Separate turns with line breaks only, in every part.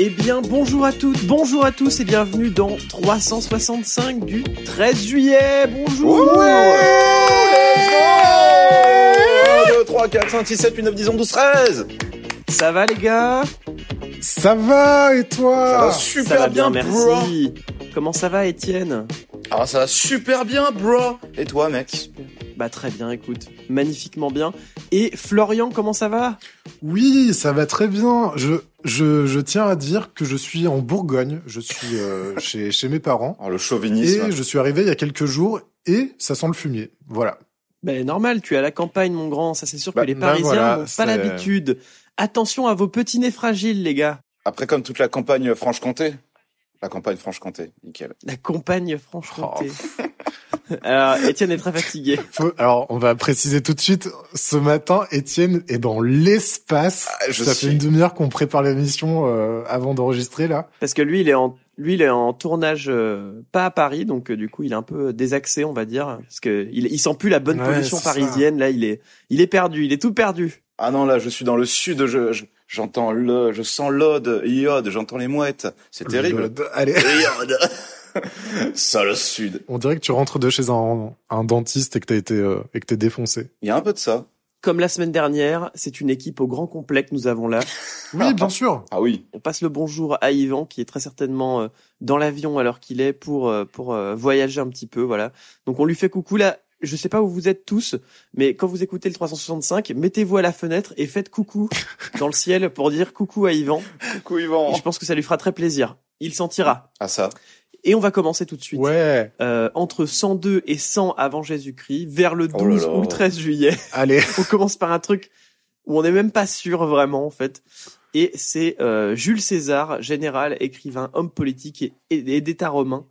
Eh bien, bonjour à toutes, bonjour à tous et bienvenue dans 365 du 13 juillet. Bonjour.
1, 2, 3, 4, 5, 6, 7, 8, 9, 10, 11, 12, 13
Ça va les gars?
Ça va et toi?
Ça va super
Ça va
bien,
bien,
bro.
merci. Comment ça va Étienne?
Ah, ça va super bien, bro. Et toi, mec?
Bah très bien, écoute, magnifiquement bien. Et Florian, comment ça va?
Oui, ça va très bien. Je, je, je tiens à dire que je suis en Bourgogne. Je suis euh, chez, chez mes parents.
Oh, le chauvinisme.
Et je suis arrivé il y a quelques jours et ça sent le fumier. Voilà.
Ben normal, tu es à la campagne mon grand, ça c'est sûr
Bah,
que les
bah,
Parisiens
voilà,
n'ont pas l'habitude. Attention à vos petits nez fragiles les gars.
Après, comme toute la campagne Franche-Comté. La campagne Franche-Comté, nickel.
La campagne Franche-Comté. Alors, Étienne est très fatigué.
Faut- alors, on va préciser tout de suite. Ce matin, Étienne est dans l'espace.
Ah, je
ça
suis-
fait une demi-heure qu'on prépare l'émission euh, avant d'enregistrer là.
Parce que lui, il est en, lui, il est en tournage euh, pas à Paris, donc euh, du coup, il est un peu désaxé, on va dire, parce que il, il sent plus la bonne
Ouais,
pollution
ça.
parisienne. Là, il est, il est perdu, il est tout perdu.
Ah non, là, je suis dans le sud, je, je- j'entends le, je sens l'ode, iode, j'entends les mouettes. C'est terrible.
Le- Allez.
Iode Ça, le sud.
On dirait que tu rentres de chez un, un dentiste et que t'as été euh, et que t'es défoncé.
Il y a un peu de ça.
Comme la semaine dernière, c'est une équipe au grand complet que nous avons là.
Oui, bien sûr.
Ah oui.
On passe le bonjour à Yvan, qui est très certainement euh, dans l'avion alors qu'il est pour euh, pour euh, voyager un petit peu, voilà. Donc on lui fait coucou là. Je sais pas où vous êtes tous, mais quand vous écoutez le 365, mettez-vous à la fenêtre et faites coucou dans le ciel pour dire coucou à Yvan.
Coucou, Yvan.
Et je pense que ça lui fera très plaisir. Il sentira.
Ah ça.
Et on va commencer tout de suite.
Ouais.
Euh, entre 102 et 100 avant Jésus-Christ, vers le 12
Oh là là.
ou le 13 juillet.
Allez.
on commence par un truc où on n'est même pas sûr vraiment en fait. Et c'est euh, Jules César, général, écrivain, homme politique et, et, et d'État romain,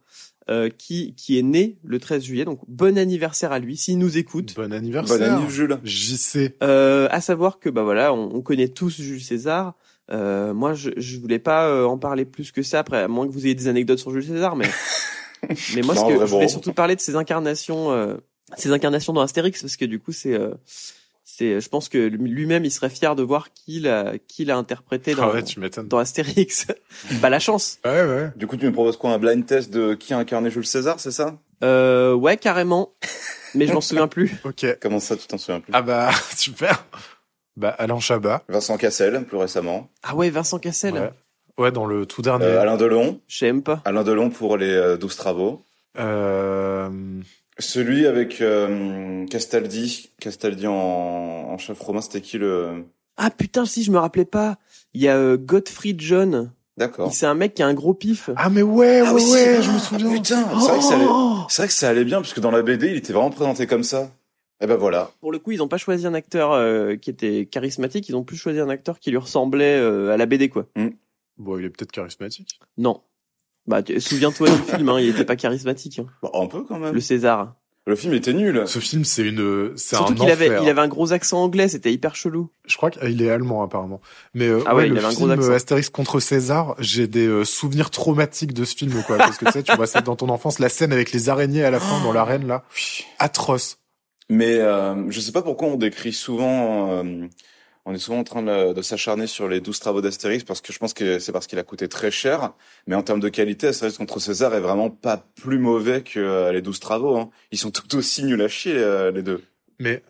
euh, qui qui est né le 13 juillet. Donc bon anniversaire à lui s'il nous écoute.
Bon anniversaire.
Bonne année, Jules.
JC.
Euh, à savoir que bah voilà, on, on connaît tous Jules César. Euh, moi, je, je voulais pas euh, en parler plus que ça. Après, à moins que vous ayez des anecdotes sur Jules César, mais mais moi, ce que je voulais surtout parler de ses incarnations, euh, ses incarnations dans Astérix, parce que du coup, c'est euh, c'est, je pense que lui-même, il serait fier de voir qui l'a qui l'a interprété dans
Ah ouais, tu m'étonnes.
dans Astérix. bah la chance.
Ouais, ouais.
Du coup, tu me proposes quoi Un blind test de qui a incarné Jules César, c'est ça?
Euh, ouais, carrément. Mais je m'en souviens plus.
Ok.
Comment ça, tu t'en souviens plus?
Ah bah, super. Bah, Alain Chabat.
Vincent Cassel, plus récemment.
Ah ouais, Vincent Cassel.
Ouais. Ouais, dans le tout dernier.
Euh, Alain Delon.
J'aime pas.
Alain Delon pour les euh, 12 travaux.
Euh...
Celui avec euh, Castaldi. Castaldi en, en chef romain, c'était qui le...
Ah putain, si je me rappelais pas. Il y a euh, Gottfried John.
D'accord.
C'est un mec qui a un gros pif.
Ah mais ouais, ouais,
Ah oui, si.
ouais, je me
Ah,
souviens.
putain, c'est vrai, que ça allait...
Oh
c'est vrai que ça allait bien, parce que dans la BD, il était vraiment présenté comme ça. Et ben voilà.
Pour le coup, ils ont pas choisi un acteur euh, qui était charismatique, ils ont plus choisi un acteur qui lui ressemblait euh, à la BD quoi.
Bon, il est peut-être charismatique.
Non. Bah tu- souviens-toi du film, hein, il était pas charismatique. hein.
Bah, un peu quand même.
Le César.
Le film était nul.
Ce film, c'est une, c'est un
Surtout qu'il
enfer.
avait, il avait un gros accent anglais, c'était hyper chelou.
Je crois qu'il est allemand apparemment. Mais euh,
Ah ouais, il
le
avait un gros
film
accent.
euh, Astérix contre César, j'ai des euh, souvenirs traumatiques de ce film quoi. Parce que tu sais, tu vois ça dans ton enfance, la scène avec les araignées à la fin dans l'arène là, atroce.
Mais euh, je sais pas pourquoi on décrit souvent... on est souvent en train de, de s'acharner sur les 12 travaux d'Astérix, parce que je pense que c'est parce qu'il a coûté très cher. Mais en termes de qualité, Astérix contre César est vraiment pas plus mauvais que euh, les 12 travaux. Hein. Ils sont tout aussi nuls à chier, euh, les deux.
Mais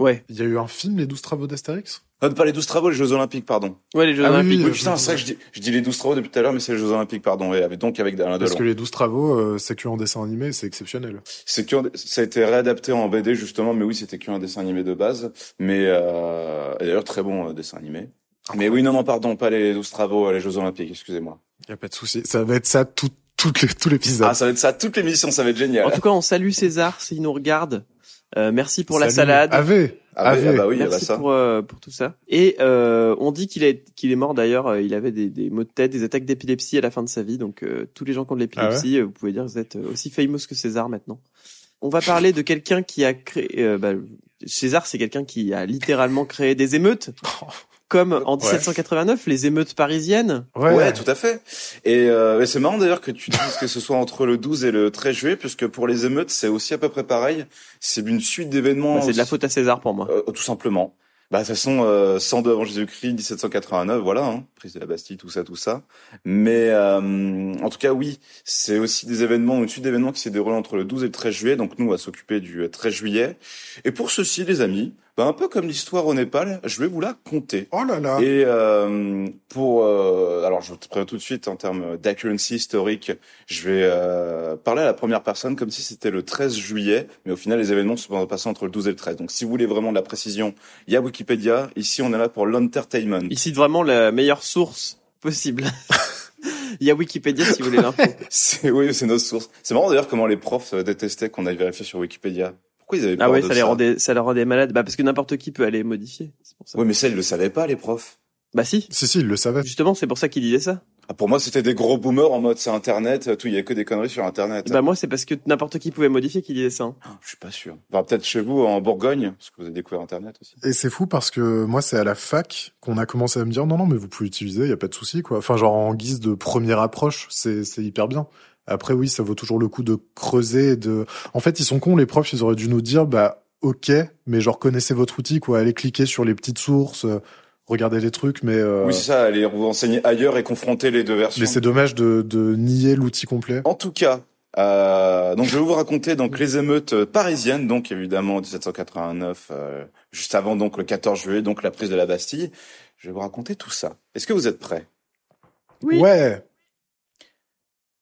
Ouais.
il y a eu un film, les 12 travaux d'Astérix
Euh, pas les 12 travaux, les Jeux Olympiques, pardon.
Ouais, les Jeux
Ah
Olympiques.
oui,
Oui, putain,
je-
c'est vrai que je dis, je dis les 12 travaux depuis tout à l'heure, mais c'est les Jeux Olympiques, pardon. Et avec, donc avec Alain
Parce
Delon.
que les 12 travaux, euh, c'est que en dessin animé, c'est exceptionnel.
C'est que ça a été réadapté en BD justement, mais oui, c'était qu'un dessin animé de base. Mais euh, d'ailleurs très bon euh, dessin animé. Mais oui, non, non, pardon, pas les 12 travaux, euh, les Jeux Olympiques, excusez-moi.
Y a pas de souci. Ça va être ça tout, tout l'épisode.
Ah, ça va être ça, toute l'émission, ça va être génial.
En tout cas, on salue César s'il nous regarde. Euh, merci pour la salade.
Ave,
Ah, oui,
AV.
ah bah oui, ah bah
Merci
ça.
pour, euh, pour tout ça. Et euh, on dit qu'il est, qu'il est mort d'ailleurs, euh, il avait des, des maux de tête, des attaques d'épilepsie à la fin de sa vie. Donc euh, tous les gens qui ont de l'épilepsie, euh, vous pouvez dire que vous êtes aussi famous que César maintenant. On va parler de quelqu'un qui a créé... euh, bah, César, c'est quelqu'un qui a littéralement créé des émeutes, comme en 1789, les émeutes parisiennes.
Ouais, tout à fait. Et euh, c'est marrant d'ailleurs que tu dises que ce soit entre le 12 et le 13 juillet, puisque pour les émeutes, c'est aussi à peu près pareil. C'est une suite d'événements.
Bah, c'est de la faute à César pour moi.
Euh, tout simplement. Bah, de toute façon, euh, 102 avant Jésus-Christ, 1789, voilà, hein, prise de la Bastille, tout ça, tout ça. Mais euh, en tout cas, oui, c'est aussi des événements, une suite d'événements qui s'est déroulée entre le 12 et le 13 juillet. Donc nous, on va s'occuper du euh, 13 juillet. Et pour ceci, les amis, bah, un peu comme l'histoire au Népal, je vais vous la conter.
Oh là là.
Et euh, pour euh, alors je te préviens tout de suite en termes d'accuracy historique, je vais euh, parler à la première personne comme si c'était le 13 juillet, mais au final les événements se sont passés entre le 12 et le 13. Donc si vous voulez vraiment de la précision, il y a Wikipédia. Ici on est là pour l'entertainment.
Il cite vraiment la meilleure source possible. Il y a Wikipédia si vous voulez l'info.
C'est oui, c'est notre source. C'est marrant d'ailleurs comment les profs euh, détestaient qu'on aille vérifier sur Wikipédia. Pourquoi ils avaient
Ah
peur
ouais,
de
ça les rendait, ça les rendait malades. Bah parce que n'importe qui peut aller modifier. C'est pour ça.
Oui, mais ça ils le savaient pas les profs.
Bah si.
Si, si, il le savait.
Justement, c'est pour ça qu'il disait ça.
Ah, pour moi, c'était des gros boomers en mode c'est Internet, tout, il y a que des conneries sur Internet.
Bah moi, c'est parce que n'importe qui pouvait modifier qu'il disait ça. hein.
Ah, Je suis pas sûr. Enfin, peut-être chez vous en Bourgogne, parce que vous avez découvert Internet aussi.
Et c'est fou parce que moi, c'est à la fac qu'on a commencé à me dire non, non, mais vous pouvez utiliser, il y a pas de souci, quoi. Enfin, genre en guise de première approche, c'est c'est hyper bien. Après, oui, ça vaut toujours le coup de creuser. et De, en fait, ils sont cons les profs. Ils auraient dû nous dire, bah, ok, mais genre connaissez votre outil, quoi. Allez cliquer sur les petites sources, euh, regardez les trucs, mais euh,
Oui, c'est ça, aller vous renseigner ailleurs et confronter les deux versions.
mais c'est dommage de, de nier l'outil complet.
En tout cas, euh, donc je vais vous raconter donc les émeutes parisiennes, donc évidemment 1789, euh, juste avant donc le 14 juillet, donc la prise de la Bastille. Je vais vous raconter tout ça. Est-ce que vous êtes prêts?
Oui.
Ouais.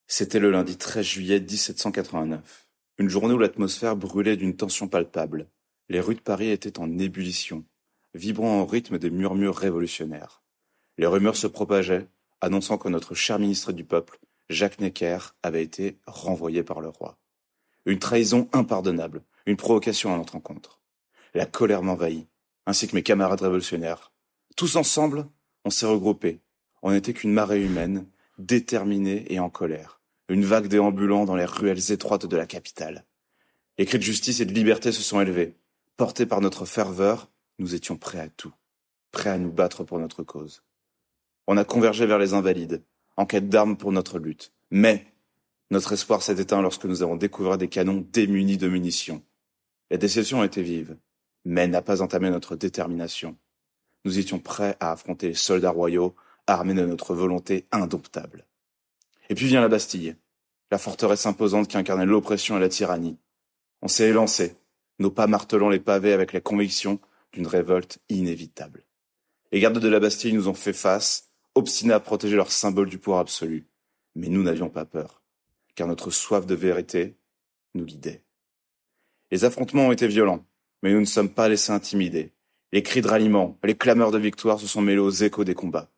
C'était le lundi 13 juillet 1789. Une journée où l'atmosphère brûlait d'une tension palpable. Les rues de Paris étaient en ébullition, vibrant au rythme des murmures révolutionnaires. Les rumeurs se propageaient, annonçant que notre cher ministre du Peuple, Jacques Necker, avait été renvoyé par le roi. Une trahison impardonnable, une provocation à notre encontre. La colère m'envahit, ainsi que mes camarades révolutionnaires. Tous ensemble, on s'est regroupés. On n'était qu'une marée humaine, déterminée et en colère. Une vague déambulant dans les ruelles étroites de la capitale. Les cris de justice et de liberté se sont élevés. Portés par notre ferveur, nous étions prêts à tout. Prêts à nous battre pour notre cause. On a convergé vers les invalides, en quête d'armes pour notre lutte. Mais, notre espoir s'est éteint lorsque nous avons découvert des canons démunis de munitions. La déception était vive, mais n'a pas entamé notre détermination. Nous étions prêts à affronter les soldats royaux, armés de notre volonté indomptable. Et puis vient la Bastille, la forteresse imposante qui incarnait l'oppression et la tyrannie. On s'est élancé, nos pas martelant les pavés avec la conviction d'une révolte inévitable. Les gardes de la Bastille nous ont fait face, obstinés à protéger leur symbole du pouvoir absolu. Mais nous n'avions pas peur, car notre soif de vérité nous guidait. Les affrontements ont été violents, mais nous ne sommes pas laissés intimider. Les cris de ralliement, les clameurs de victoire se sont mêlés aux échos des combats.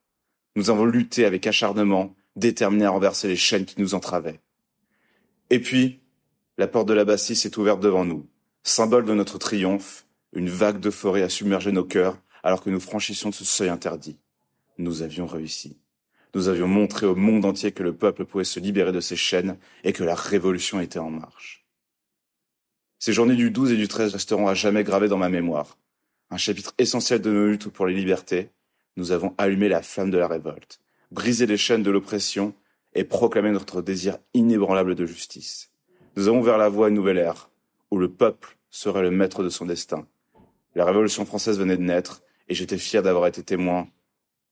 Nous avons lutté avec acharnement, déterminés à renverser les chaînes qui nous entravaient. Et puis, la porte de la Bastille s'est ouverte devant nous. Symbole de notre triomphe, une vague de forêt a submergé nos cœurs alors que nous franchissions ce seuil interdit. Nous avions réussi. Nous avions montré au monde entier que le peuple pouvait se libérer de ses chaînes et que la révolution était en marche. Ces journées du 12 et du 13 resteront à jamais gravées dans ma mémoire. Un chapitre essentiel de nos luttes pour les libertés, nous avons allumé la flamme de la révolte, brisé les chaînes de l'oppression et proclamé notre désir inébranlable de justice. Nous avons ouvert la voie à une nouvelle ère, où le peuple serait le maître de son destin. La Révolution française venait de naître, et j'étais fier d'avoir été témoin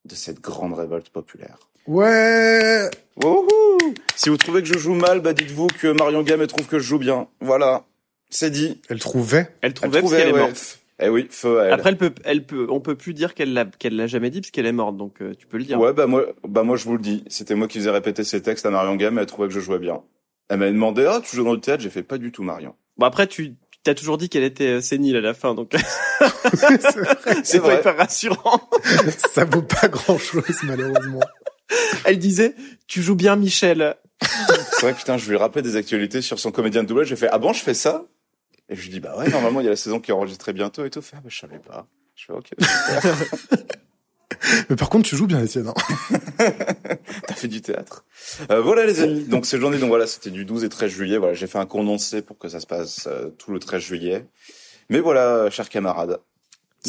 de cette grande révolte populaire.
Ouais.
Wouhou si vous trouvez que je joue mal, bah dites-vous que Marion Game trouve que je joue bien. Voilà, c'est dit.
Elle trouvait.
Elle
Elle
trouvait parce
trouvait,
qu'elle est morte.
Eh oui, feu à elle.
Après, elle peut, elle peut, on peut plus dire qu'elle l'a, qu'elle l'a jamais dit parce qu'elle est morte. Donc, euh, tu peux le dire.
Ouais, bah moi, bah moi je vous le dis, c'était moi qui faisais répéter ces textes à Marion Game, et elle trouvait que je jouais bien. Elle m'a demandé, ah, tu joues dans le théâtre, j'ai fait pas du tout Marion.
Bon après, tu, t'as toujours dit qu'elle était euh, sénile à la fin, donc
C'est
c'est pas hyper rassurant.
ça vaut pas grand chose, malheureusement.
Elle disait, tu joues bien Michel.
C'est vrai, putain, je lui rappelais des actualités sur son comédien de doublage, j'ai fait, ah bon, je fais ça? Et je lui dis, bah ouais, normalement, il y a la saison qui est enregistrée bientôt et tout. Fait, ah, bah, je savais pas. Je fais, ok, super.
Mais par contre, tu joues bien, Étienne. hein.
T'as fait du théâtre. Euh, voilà les amis. Donc ces journées, donc voilà, c'était du 12 et 13 juillet. Voilà, j'ai fait un condensé pour que ça se passe euh, tout le 13 juillet. Mais voilà, chers camarades.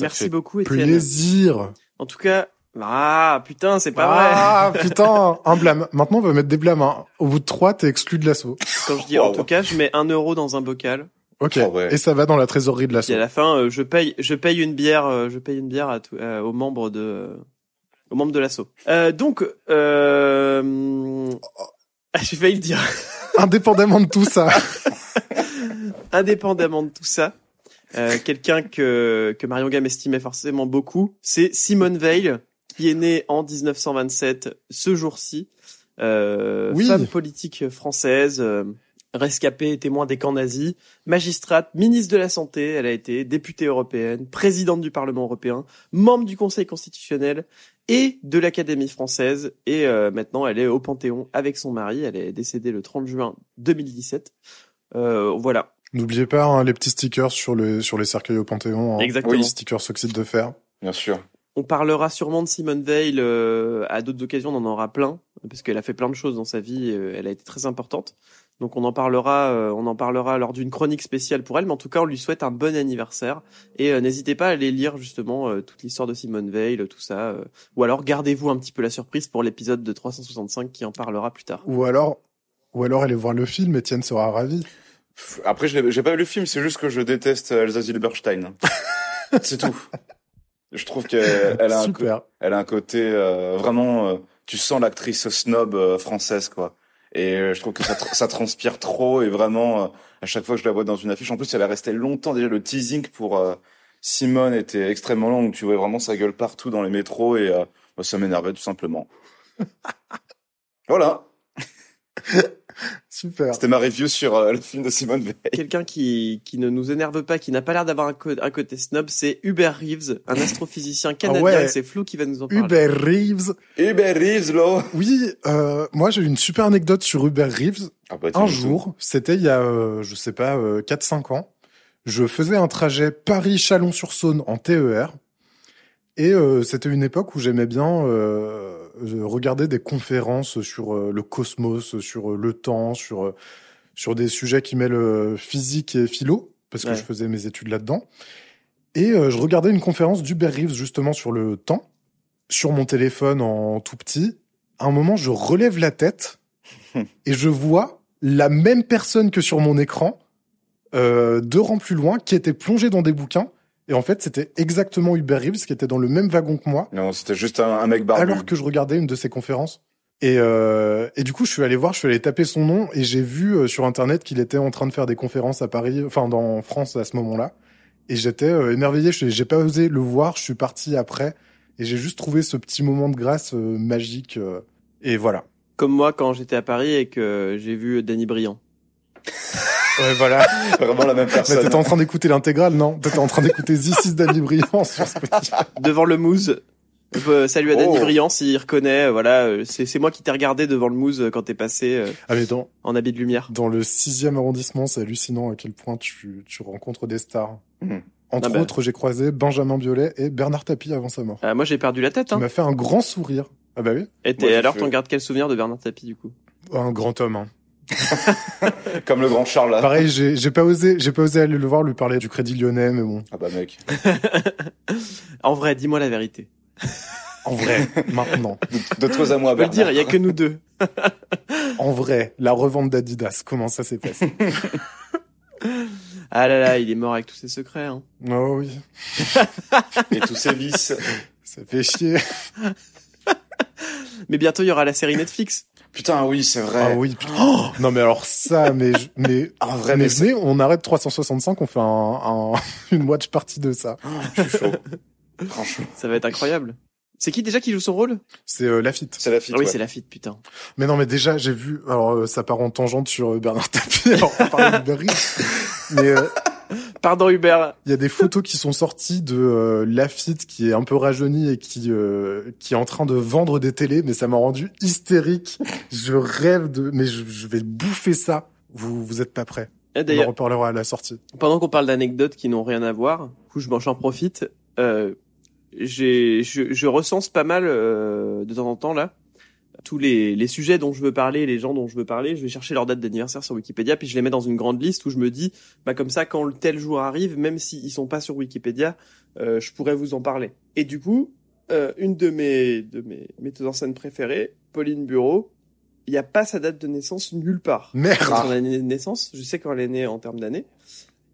Merci beaucoup, Étienne.
Plaisir.
En tout cas, ah putain, c'est pas
ah, putain, un blâme. Maintenant, on va mettre des blâmes. Hein. Au bout de trois, t'es exclu de l'assaut.
vrai. Quand je dis en tout cas, je mets un euro dans un bocal.
Ok.
Oh, ouais.
Et ça va dans la trésorerie de l'assaut.
Et à la fin, euh, je paye, je paye une bière, euh, je paye une bière à tout- euh, aux membres de, euh, aux membres de l'assaut. Euh, donc, euh, j'ai failli le dire.
Indépendamment de tout ça.
Indépendamment de tout ça, euh, quelqu'un que que Marion Gamme estimait forcément beaucoup, c'est Simone Veil, qui est née en 1927, ce jour-ci. Euh,
Oui.
Femme politique française, euh, rescapée et témoin des camps nazis, magistrate, ministre de la Santé, elle a été députée européenne, présidente du Parlement européen, membre du Conseil constitutionnel et de l'Académie française. Et euh, maintenant, elle est au Panthéon avec son mari. Elle est décédée le 30 juin 2017. Euh, voilà,
N'oubliez pas hein, les petits stickers sur les sur les cercueils au Panthéon. Hein.
exactement.
Les stickers oxyde de fer.
Bien sûr.
On parlera sûrement de Simone Veil euh, à d'autres occasions, on en aura plein, parce qu'elle a fait plein de choses dans sa vie, euh, elle a été très importante. Donc on en parlera, euh, on en parlera lors d'une chronique spéciale pour elle, mais en tout cas on lui souhaite un bon anniversaire. Et euh, n'hésitez pas à aller lire justement euh, toute l'histoire de Simone Veil, tout ça. euh, ou alors gardez-vous un petit peu la surprise pour l'épisode de 365 qui en parlera plus tard.
Ou alors, ou alors allez voir le film. Étienne sera ravi.
Après, j'ai pas vu le film, c'est juste que je déteste euh, Elsa Zilberstein. c'est tout. Je trouve qu'elle elle a, un elle a un côté euh, vraiment. euh, tu sens l'actrice snob euh, française, quoi. Et euh, je trouve que ça, ça transpire trop et vraiment, euh, à chaque fois que je la vois dans une affiche, en plus, elle est restée longtemps. Déjà, le teasing pour euh, Simone était extrêmement long, donc tu voyais vraiment sa gueule partout dans les métros et euh, bah, ça m'énervait tout simplement. voilà,
Super.
c'était ma review sur euh, le film de Simone Veil.
Quelqu'un qui, qui ne nous énerve pas, qui n'a pas l'air d'avoir un, côté snob, c'est Hubert Reeves, un astrophysicien canadien,
ouais.
et c'est Flo qui va nous en parler.
Hubert Reeves.
Hubert Reeves, là
Oui, euh, moi j'ai eu une super anecdote sur Hubert Reeves.
ah bah,
Un jour, c'était il y a, euh, je sais pas, euh, 4-5 ans, je faisais un trajet Paris-Chalon-sur-Saône en TER. Et euh, c'était une époque où j'aimais bien euh, euh, regarder des conférences sur euh, le cosmos, sur euh, le temps, sur euh, sur des sujets qui mêlent physique et philo, parce que je faisais mes études là-dedans. Et je regardais une conférence d'Hubert Reeves justement sur le temps, sur mon téléphone en tout petit. À un moment, je relève la tête et je vois la même personne que sur mon écran, euh, deux rangs plus loin, qui était plongée dans des bouquins. Et en fait, c'était exactement Hubert Reeves qui était dans le même wagon que moi,
Non, c'était juste un, un mec barbu.
alors que je regardais une de ses conférences. Et, euh, et du coup, je suis allé voir, je suis allé taper son nom et j'ai vu euh, sur internet qu'il était en train de faire des conférences à Paris, enfin dans France à ce moment-là. Et j'étais euh, émerveillé. Je- J'ai pas osé le voir. Je suis parti après et j'ai juste trouvé ce petit moment de grâce euh, magique. euh, et voilà.
Comme moi quand j'étais à Paris et que j'ai vu Danny Briand.
Ouais, voilà.
Vraiment la même
Mais
personne.
t'étais en train d'écouter l'intégrale, non? T'étais en train d'écouter This is Danny Briand sur Spotify.
devant le Mousse. Euh, salut à Danny
Oh.
Briand s'il reconnaît. euh, Voilà, euh, c'est c'est moi qui t'ai regardé devant le Mousse quand t'es passé euh,
Ah mais dans,
en habit de lumière.
dans le sixième arrondissement, c'est hallucinant à quel point tu, tu rencontres des stars.
Mhm.
Entre
Ah bah.
autres, j'ai croisé Benjamin Biolay et Bernard Tapie avant sa mort.
Euh, moi j'ai perdu la tête. Hein.
m'a fait un grand sourire. Ah bah oui,
Et t'es-
Moi,
alors t'en gardes quel souvenir de Bernard Tapie du coup?
Un grand homme. Hein.
Comme le grand Charles là.
Pareil, j'ai pas osé, j'ai pas osé aller le voir, lui parler du Crédit Lyonnais, mais bon,
Ah bah mec.
En vrai, dis-moi la vérité.
en vrai, maintenant,
D'autres à moi,
Je peux le dire, il y a que nous deux.
en vrai, la revente d'Adidas, comment ça s'est passé?
Ah là là, il est mort avec tous ses secrets. Hein.
Oh oui,
Et tous ces vices.
ça fait chier.
Mais bientôt il y aura la série Netflix.
Putain, oui, c'est vrai.
Ah oui, putain. Oh non mais alors ça, mais je- mais
En vrai,
mais
mais
on arrête 365, on fait un, un- une watch party de ça.
je suis chaud. Franchement.
Ça va être incroyable. C'est qui déjà qui joue son rôle?
C'est euh, Lafitte.
C'est la fille.
Ah oui,
ouais.
c'est la fille, putain.
Mais non, mais déjà, j'ai vu. Alors, euh, ça part en tangente sur euh, Bernard Tapie. Alors, on parlait de Berry. Mais euh,
Pardon Hubert.
il y a des photos qui sont sorties de euh, Lafitte qui est un peu rajeuni et qui euh, qui est en train de vendre des télés. Mais ça m'a rendu hystérique. Je rêve de. Mais je, je vais bouffer ça. Vous vous êtes pas prêts.
Et
On en reparlera à la sortie.
pendant qu'on parle d'anecdotes qui n'ont rien à voir, du coup, je m'en- j'en profite. Euh, j'ai, je, je recense pas mal euh, de temps en temps là tous les, les sujets dont je veux parler, les gens dont je veux parler. Je vais chercher leur date d'anniversaire sur Wikipédia, puis je les mets dans une grande liste où je me dis, bah comme ça, quand le tel jour arrive, même s'ils sont pas sur Wikipédia, euh, je pourrais vous en parler. Et du coup, euh, une de mes de mes metteuses en scène préférées, Pauline Bureau, il n'y a pas sa date de naissance nulle part
Merde.
son année de naissance. Je sais quand elle est née en termes d'année,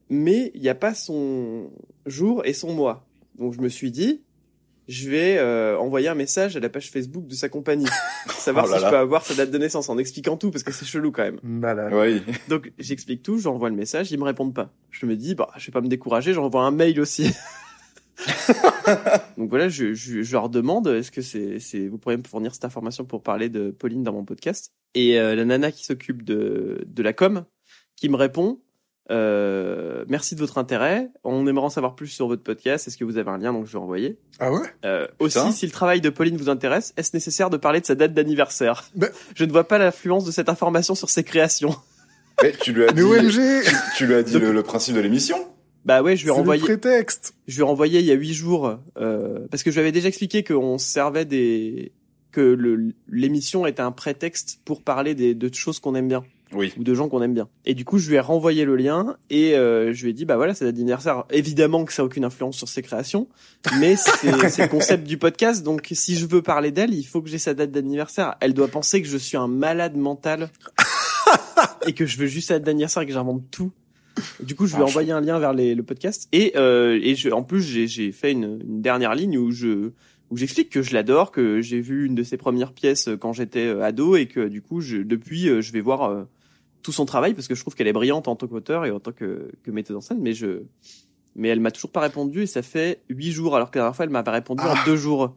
mais il n'y a pas son jour et son mois. Donc je me suis dit, je vais euh, envoyer un message à la page Facebook de sa compagnie, savoir
Oh là
si
là.
je peux avoir sa date de naissance en expliquant tout parce que c'est chelou quand même.
Malade.
Oui.
Donc j'explique tout, j'envoie le message, ils me répondent pas. Je me dis, bah je vais pas me décourager, j'envoie un mail aussi. Donc voilà, je, je, je leur demande, est-ce que c'est, c'est, vous pourriez me fournir cette information pour parler de Pauline dans mon podcast? Et euh, la nana qui s'occupe de, de la com, qui me répond, euh, merci de votre intérêt, on aimerait en savoir plus sur votre podcast, est-ce que vous avez un lien Donc je vais envoyer.
Ah ouais?
Euh, aussi, si le travail de Pauline vous intéresse, est-ce nécessaire de parler de sa date d'anniversaire?
Bah-
Je ne vois pas l'influence de cette information sur ses créations.
Mais tu lui as dit,
Mais OMG
tu, tu lui as dit le, le principe de l'émission?
Bah ouais, je lui ai renvoyé.
prétexte.
Je lui ai renvoyé il y a huit jours euh, parce que je lui avais déjà expliqué qu'on se servait des que le l'émission était un prétexte pour parler des, de choses qu'on aime bien
Oui.
ou de gens qu'on aime bien. Et du coup, je lui ai renvoyé le lien et euh, je lui ai dit bah voilà, c'est d'anniversaire. Évidemment que ça a aucune influence sur ses créations, mais c'est le concept du podcast. Donc si je veux parler d'elle, il faut que j'ai sa date d'anniversaire. Elle doit penser que je suis un malade mental et que je veux juste sa date d'anniversaire et que j'invente tout. Du coup, je lui ai
Ah,
envoyé un lien vers les, le podcast et euh, et je, en plus j'ai j'ai fait une, une dernière ligne où je où j'explique que je l'adore, que j'ai vu une de ses premières pièces quand j'étais euh, ado et que du coup je, depuis euh, je vais voir euh, tout son travail parce que je trouve qu'elle est brillante en tant qu'auteur et en tant que, que metteuse en scène, mais je mais elle m'a toujours pas répondu et ça fait huit jours alors que la dernière fois elle m'avait répondu
Ah.
en deux jours.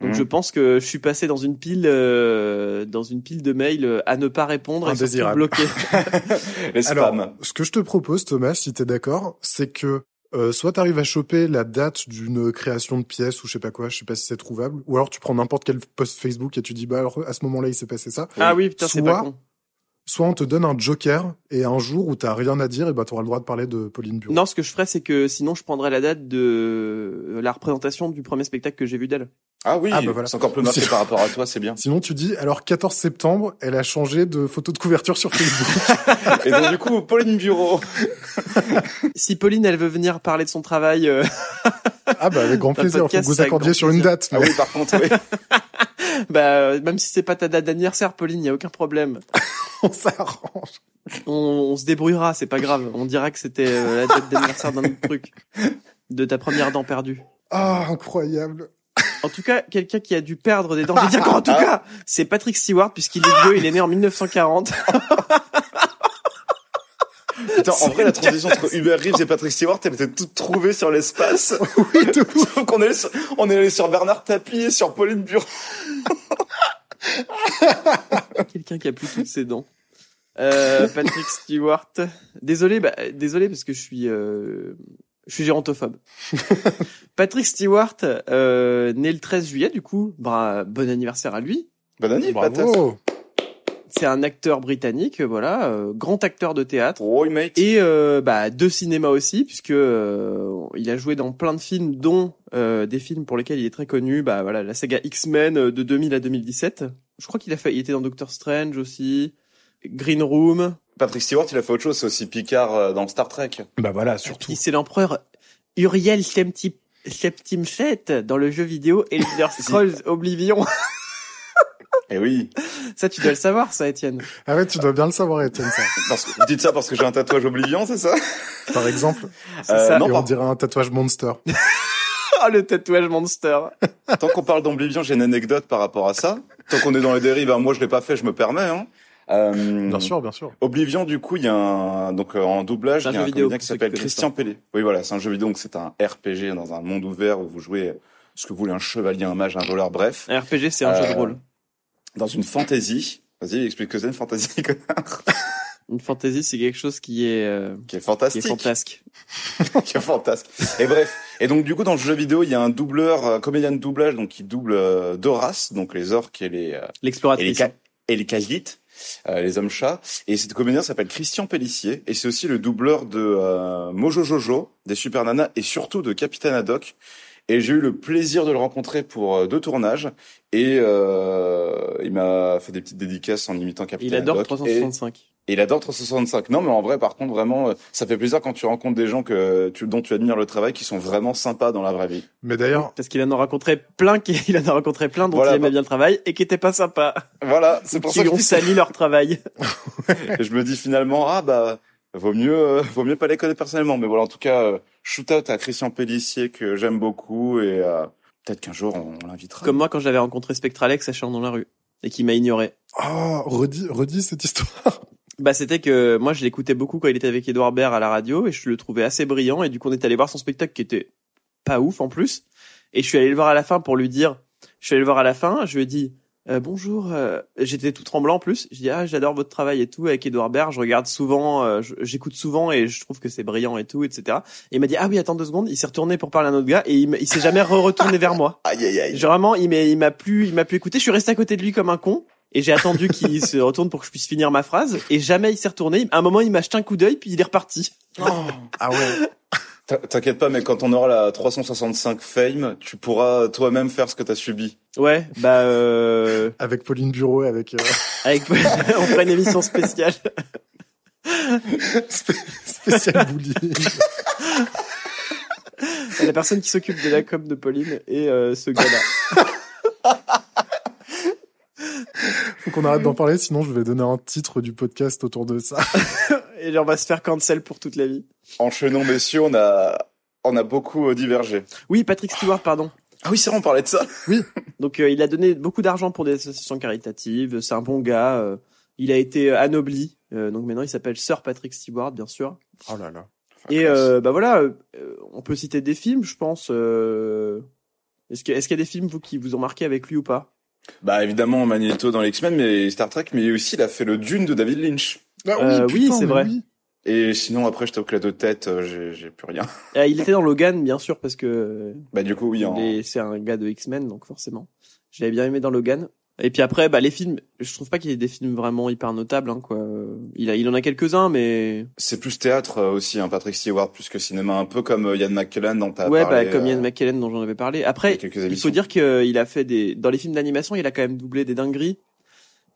Donc
Mhm.
je pense que je suis passé dans une pile euh, dans une pile de mails euh, à ne pas répondre et surtout bloqué.
Les
Alors,
spams.
ce que je te propose, Thomas, si t'es d'accord, c'est que euh, soit t'arrives à choper la date d'une création de pièce ou je sais pas quoi, je sais pas si c'est trouvable, ou alors tu prends n'importe quel post Facebook et tu dis bah alors à ce moment-là il s'est passé ça.
ah oui putain c'est pas con.
Soit on te donne un joker et un jour où t'as rien à dire et bah le droit de parler de Pauline Bureau.
Non, ce que je ferais, c'est que sinon, je prendrais la date de la représentation du premier spectacle que j'ai vu d'elle.
Ah oui,
Ah, bah voilà.
c'est encore plus marqué par rapport à toi, c'est bien.
Sinon tu dis alors 14 septembre, elle a changé de photo de couverture sur Facebook.
Et donc du coup, Pauline Bureau.
Si Pauline, elle veut venir parler de son travail, euh,
ah bah avec grand plaisir, faut que vous accordiez sur une date.
Ah
mais-
oui, par contre, oui.
bah, euh, même si c'est pas ta date d'anniversaire, Pauline, il y a aucun problème.
on s'arrange.
On, on se débrouillera, c'est pas grave. On dira que c'était euh, la date d'anniversaire d'un autre truc, de ta première dent perdue.
Ah incroyable.
En tout cas, quelqu'un qui a dû perdre des dents. J'ai dit encore en tout cas, c'est Patrick Stewart puisqu'il est vieux, il est né en 1940.
Putain, en vrai, la transition entre Hubert Reeves et Patrick Stewart, elle était toute trouvée sur l'espace.
Oui, ouf.
Sauf qu'on est allé sur, on est allé sur Bernard Tapie et sur Pauline Bureau.
Quelqu'un qui a plus toutes ses dents. Euh, Patrick Stewart. Désolé, bah, désolé parce que je suis, euh, je suis gérontophobe. Patrick Stewart, euh, né le 13 juillet, du coup, bah, bon anniversaire à lui.
Patas.
Bravo.
C'est un acteur britannique, voilà, euh, grand acteur de théâtre.
Oh, mate.
Et euh, bah, de cinéma aussi, puisque euh, il a joué dans plein de films, dont euh, des films pour lesquels il est très connu. Bah voilà, la saga X-Men euh, de 2000 à 2017. Je crois qu'il a fait, il était dans Doctor Strange aussi, Green Room.
Patrick Stewart, il a fait autre chose, c'est aussi Picard euh, dans Star Trek.
Bah voilà, surtout.
C'est l'empereur Uriel Septim Septim 7 dans le jeu vidéo Elder Scrolls Oblivion.
Eh oui.
ça, tu dois le savoir, ça, Étienne.
Ah ouais, tu dois bien le savoir, Étienne, ça.
Parce que, dites ça parce que j'ai un tatouage Oblivion, c'est ça?
Par exemple.
C'est
Euh,
ça.
non,
et on dirait un tatouage monster.
Oh, le tatouage monster.
Tant qu'on parle d'Oblivion, j'ai une anecdote par rapport à ça. Tant qu'on est dans les dérives, hein, moi je l'ai pas fait, je me permets. Hein. Euh,
Bien sûr, bien sûr.
Oblivion, du coup, il y a un donc euh, en doublage, il y a
jeu
un
vidéo,
comédien qui s'appelle Christian Pellet. Oui, voilà, c'est un jeu vidéo, donc c'est un RPG dans un monde ouvert où vous jouez ce que vous voulez, un chevalier, un mage, un voleur, bref,
Un RPG, c'est un jeu de
Euh,
rôle.
dans une fantasy. Vas-y, explique que c'est une fantasy, connard.
Une fantasy, c'est quelque chose qui est, euh,
qui est
qui est
fantastique.
fantasque.
qui est fantasque. Et bref. Et donc, du coup, dans le jeu vidéo, il y a un doubleur, euh, comédien de doublage, donc qui double euh, deux races, donc les orques et les, euh, et les,
L'exploratrice.
ca- et les euh, les hommes chats. Et cet comédien s'appelle Christian Pellissier et c'est aussi le doubleur de euh, Mojo Jojo, des Super Nanas et surtout de Capitaine Haddock. Et j'ai eu le plaisir de le rencontrer pour euh, deux tournages et euh, il m'a fait des petites dédicaces en imitant Capitaine
Il adore
Haddock. Et-
365.
Et il adore 365. Non, mais en vrai, par contre, vraiment, euh, ça fait plaisir quand tu rencontres des gens que tu, dont tu admires le travail, qui sont vraiment sympas dans la vraie vie.
Mais d'ailleurs,
Parce qu'il en a rencontré plein, qui, il en a rencontré plein dont
Voilà,
il aimait
bah-
bien le travail et qui étaient pas sympas.
Voilà, c'est pour
qui
ça que
ont
je, dis ça.
sali leur travail.
Et je me dis finalement, ah bah, vaut mieux, euh, vaut mieux pas les connaître personnellement. Mais voilà, en tout cas, euh, shoot out à Christian Pellissier que j'aime beaucoup et euh, peut-être qu'un jour on, on l'invitera.
Comme moi quand j'avais rencontré Spectralex à Chant dans la rue et qui m'a ignoré.
oh, redis, redis cette histoire.
Bah c'était que moi je l'écoutais beaucoup quand il était avec Edouard Baird à la radio et je le trouvais assez brillant et du coup on est allé voir son spectacle qui était pas ouf en plus et je suis allé le voir à la fin pour lui dire je suis allé le voir à la fin je lui ai dit euh, bonjour euh, j'étais tout tremblant en plus je dis ah j'adore votre travail et tout avec Edouard Baird je regarde souvent euh, j'écoute souvent et je trouve que c'est brillant et tout etc et il m'a dit ah oui attends deux secondes il s'est retourné pour parler à un autre gars et il, il s'est jamais re-retourné vers moi
Aïe aïe aïe.
Vraiment, il m'a, il m'a plus, il m'a plus écouté. Je suis resté à côté de lui comme un con. Et j'ai attendu qu'il se retourne pour que je puisse finir ma phrase. Et jamais il s'est retourné. À un moment, il m'a jeté un coup d'œil, puis il est reparti.
Ah ouais.
T'in- T'inquiète pas, mais quand on aura la 365 Fame, tu pourras toi-même faire ce que t'as subi.
Ouais, bah, euh,
Avec Pauline Bureau, avec euh,
avec, on fera une émission spéciale.
spé- spécial bullying.
La personne qui s'occupe de la com de Pauline et euh, ce gars-là.
Faut qu'on arrête d'en parler, sinon je vais donner un titre du podcast autour de ça.
Et on va se faire cancel pour toute la vie.
Enchaînons, messieurs, on a, on a beaucoup euh, divergé.
Oui, Patrick Stewart, pardon.
Ah oui, c'est vrai, on parlait de ça.
Donc euh, il a donné beaucoup d'argent pour des associations caritatives. C'est un bon gars. euh, il a été anobli. euh, donc maintenant il s'appelle Sir Patrick Stewart, bien sûr.
Oh là là.
Et euh, bah voilà, euh, on peut citer des films, je pense. euh, Est-ce que- est-ce qu'il y a des films vous qui vous ont marqué avec lui ou pas?
Bah évidemment Magneto dans les X-Men, mais Star Trek, mais aussi il a fait le Dune de David Lynch.
Ah
Euh, oui, c'est vrai.
oui.
Et sinon après je t'avoue que la de tête, euh, j'ai j'ai plus rien.
Euh, Il était dans Logan, bien sûr, parce que
Bah du coup oui, en...
il est- c'est un gars de X-Men, donc forcément. Je l'avais bien aimé dans Logan. Et puis après, bah les films, je trouve pas qu'il y ait des films vraiment hyper notables, hein, quoi. Il a, il en a quelques-uns, mais
c'est plus théâtre euh, aussi, hein, Patrick Stewart, plus que cinéma, un peu comme euh, Ian McKellen dont t'as
ouais,
parlé.
bah comme
euh,
Ian McKellen dont j'en avais parlé. Après, il faut dire qu'il a fait des dans les films d'animation, il a quand même doublé des dingueries.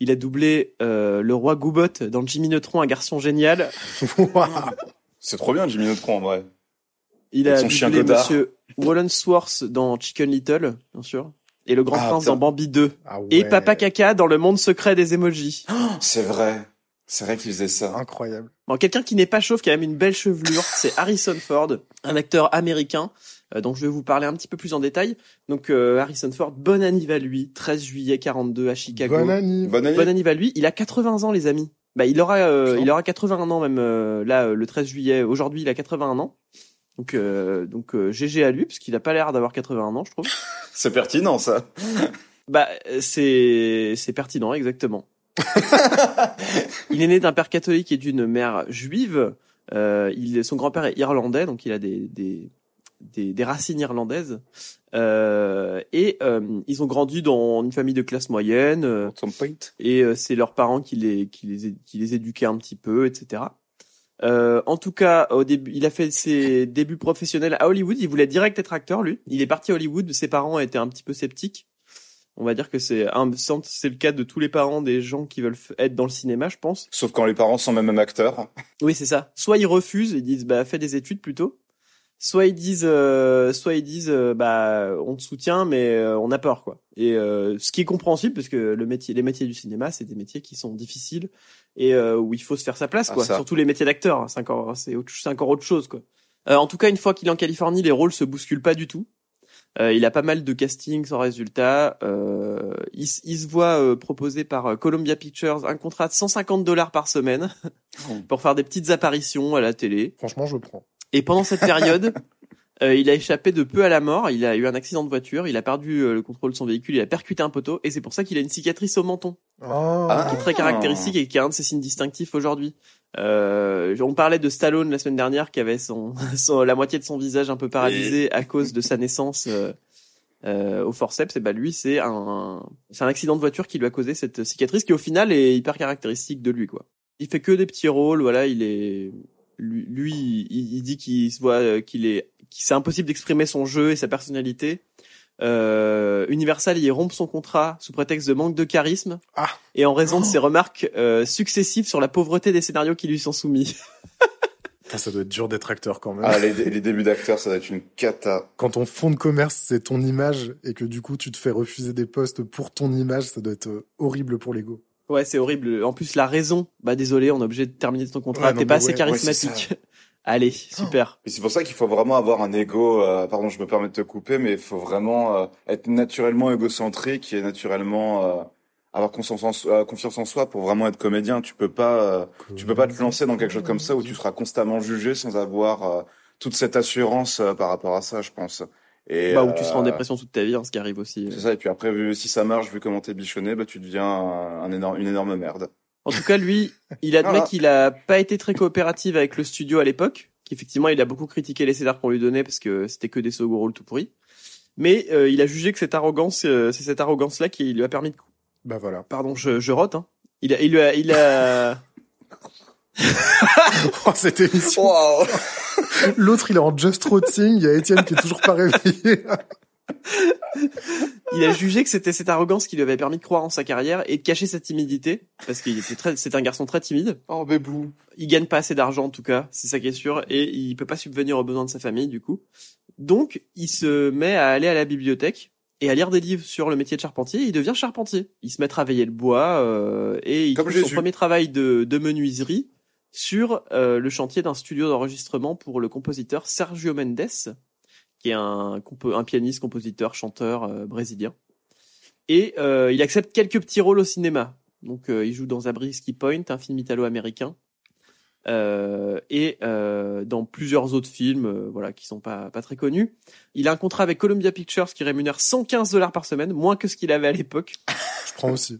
Il a doublé euh, le roi Goobot dans Jimmy Neutron, un garçon génial.
C'est trop bien Jimmy Neutron en vrai.
Il
Avec
a
son chien
doublé
Godard.
Monsieur Wallensworth dans Chicken Little, bien sûr, et le Grand
Ah,
Prince dans Bambi 2,
Ah
et
ouais.
Papa Caca dans Le Monde secret des emojis.
C'est vrai. C'est vrai qu'il faisait ça.
Incroyable.
Bon, quelqu'un qui n'est pas chauve, qui a même une belle chevelure, c'est Harrison Ford, un acteur américain euh, dont je vais vous parler un petit peu plus en détail. Donc euh, Harrison Ford, bonne anniv à lui, 13 juillet 42 à Chicago.
Bonne année.
Bonne année.
Bonne anniv à lui, il a 80 ans les amis. Bah il aura euh, il aura 81 ans même euh, là euh, le 13 juillet. Aujourd'hui, il a 81 ans. Donc euh, donc euh, GG à lui parce qu'il a pas l'air d'avoir 81 ans, je trouve.
C'est pertinent ça.
Bah c'est c'est pertinent exactement. il est né d'un père catholique et d'une mère juive. Euh, il son grand-père est irlandais donc il a des des des, des racines irlandaises. Euh, et euh, ils ont grandi dans une famille de classe moyenne. euh, et euh, c'est leurs parents qui les qui les qui les éduquaient un petit peu, etc. Euh, en tout cas, au début, il a fait ses débuts professionnels à Hollywood. Il voulait direct être acteur, lui. Il est parti à Hollywood. Ses parents étaient un petit peu sceptiques. On va dire que c'est c'est le cas de tous les parents des gens qui veulent être dans le cinéma, je pense.
Sauf quand les parents sont même acteurs.
Oui, c'est ça. Soit ils refusent, ils disent bah fais des études plutôt. Soit ils disent, euh, soit ils disent euh, bah on te soutient mais euh, on a peur quoi. Et euh, ce qui est compréhensible parce que le métier, les métiers du cinéma, c'est des métiers qui sont difficiles et euh, où il faut se faire sa place
Ah,
quoi. Surtout les métiers d'acteur, hein, c'est encore c'est encore autre chose quoi. Euh, en tout cas, une fois qu'il est en Californie, les rôles se bousculent pas du tout. Euh, il a pas mal de castings sans résultat. Euh, il, il se voit euh, proposer par Columbia Pictures un contrat de 150 dollars par semaine pour faire des petites apparitions à la télé.
Franchement, je prends.
Et pendant cette période, euh, il a échappé de peu à la mort. Il a eu un accident de voiture. Il a perdu euh, le contrôle de son véhicule. Il a percuté un poteau. Et c'est pour ça qu'il a une cicatrice au menton,
Ah.
qui est très caractéristique et qui est un de ses signes distinctifs aujourd'hui. Euh, on parlait de Stallone la semaine dernière, qui avait son, son- la moitié de son visage un peu paralysé à cause de sa naissance. euh, euh, au forceps, et bah lui c'est un c'est un accident de voiture qui lui a causé cette cicatrice qui au final est hyper caractéristique de lui quoi. Il fait que des petits rôles, voilà, il est lui, lui il, il dit qu'il se voit euh, qu'il est qu'il c'est impossible d'exprimer son jeu et sa personnalité. Euh, Universal y rompt son contrat sous prétexte de manque de charisme
Ah.
et en raison de
Oh.
ses remarques euh, successives sur la pauvreté des scénarios qui lui sont soumis.
Putain, ça doit être dur d'être acteur quand même.
Ah, les, les débuts d'acteur, ça doit être une cata.
Quand ton fond de commerce c'est ton image et que du coup tu te fais refuser des postes pour ton image, ça doit être euh, horrible pour l'ego.
Ouais, c'est horrible. En plus, la raison, bah désolé, on est obligé de terminer ton contrat.
Ouais,
T'es pas assez
ouais, ouais,
c'est
charismatique. Allez, super.
Et c'est pour ça qu'il faut vraiment avoir un ego. euh, pardon, je me permets de te couper, mais il faut vraiment euh, être naturellement égocentrique et naturellement euh, avoir confiance en, soi- euh, confiance en soi pour vraiment être comédien. Tu peux pas, euh, tu peux pas te lancer dans quelque chose comme ça où tu seras constamment jugé sans avoir euh, toute cette assurance par rapport à ça, je pense. Et,
bah, où tu
euh,
seras en dépression toute ta vie, hein, ce qui arrive aussi.
C'est ça. Et puis après, vu, si ça marche, vu comment t'es bichonné, bah tu deviens un, un énorme, une énorme merde.
En tout cas, lui, il admet
Voilà.
qu'il a pas été très coopératif avec le studio à l'époque. Qu'effectivement, il a beaucoup critiqué les scénars qu'on lui donnait parce que c'était que des second rôles tout pourris. Mais euh, il a jugé que cette arrogance, euh, c'est cette arrogance-là qui lui a permis de.
Bah voilà.
Pardon, je, je rote. Hein. Il a, il a, il a.
Oh, cette émission. L'autre il est en just rotting, il y a Étienne qui est toujours pas réveillé.
il a jugé que c'était cette arrogance qui lui avait permis de croire en sa carrière et de cacher sa timidité parce qu'il était très, c'est un garçon très timide.
Oh bébou.
Il gagne pas assez d'argent en tout cas, c'est ça qui est sûr, et il peut pas subvenir aux besoins de sa famille du coup. Donc il se met à aller à la bibliothèque et à lire des livres sur le métier de charpentier. Et il devient charpentier. Il se met à travailler le bois euh, et il
Comme
trouve son premier travail de, de menuiserie sur euh, le chantier d'un studio d'enregistrement pour le compositeur Sergio Mendes, qui est un, compo- un pianiste, compositeur, chanteur euh, brésilien. Et euh, il accepte quelques petits rôles au cinéma. Donc euh, il joue dans Zabriskie Point, un film italo-américain, euh, et euh, dans plusieurs autres films, euh, voilà, qui sont pas pas très connus. Il a un contrat avec Columbia Pictures qui rémunère 115 dollars par semaine, moins que ce qu'il avait à l'époque.
Je prends aussi.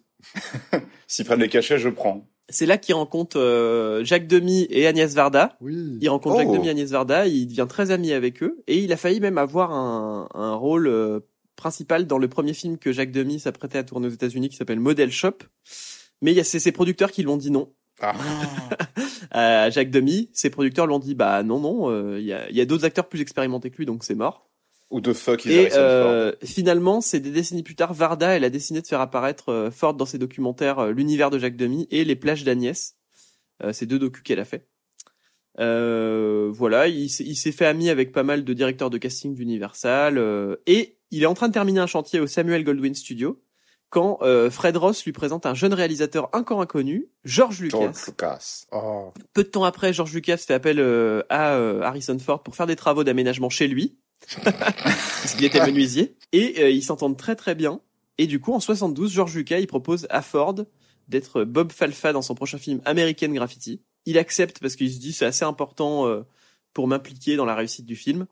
S'ils prennent les cachets, je prends.
C'est là qu'il rencontre euh, Jacques Demy et Agnès Varda.
Oui.
Il rencontre
Oh.
Jacques Demy et Agnès Varda, il devient très ami avec eux, et il a failli même avoir un, un rôle euh, principal dans le premier film que Jacques Demy s'apprêtait à tourner aux États-Unis, qui s'appelle Model Shop. Mais il y a ses, ses producteurs qui l'ont dit non.
Ah.
À Jacques Demy, ses producteurs l'ont dit bah non non, euh, il y a, il y a d'autres acteurs plus expérimentés que lui, donc c'est mort.
Ou de fuck, ils
Et
Harrison Ford.
euh, finalement, c'est des décennies plus tard, Varda, elle a décidé de faire apparaître euh, Ford dans ses documentaires euh, l'univers de Jacques Demy et les plages d'Agnès. Euh, c'est deux docus qu'elle a fait. Euh, voilà, il, s'est- il s'est fait ami avec pas mal de directeurs de casting d'Universal euh, et il est en train de terminer un chantier au Samuel Goldwyn Studio quand euh, Fred Ross lui présente un jeune réalisateur encore inconnu, George Lucas.
George Lucas.
Oh.
Peu de temps après, George Lucas fait appel euh, à euh, Harrison Ford pour faire des travaux d'aménagement chez lui, parce qu'il était menuisier, et euh, ils s'entendent très très bien. Et du coup, en 72, George Lucas il propose à Ford d'être Bob Falfa dans son prochain film American Graffiti. Il accepte parce qu'il se dit c'est assez important euh, pour m'impliquer dans la réussite du film.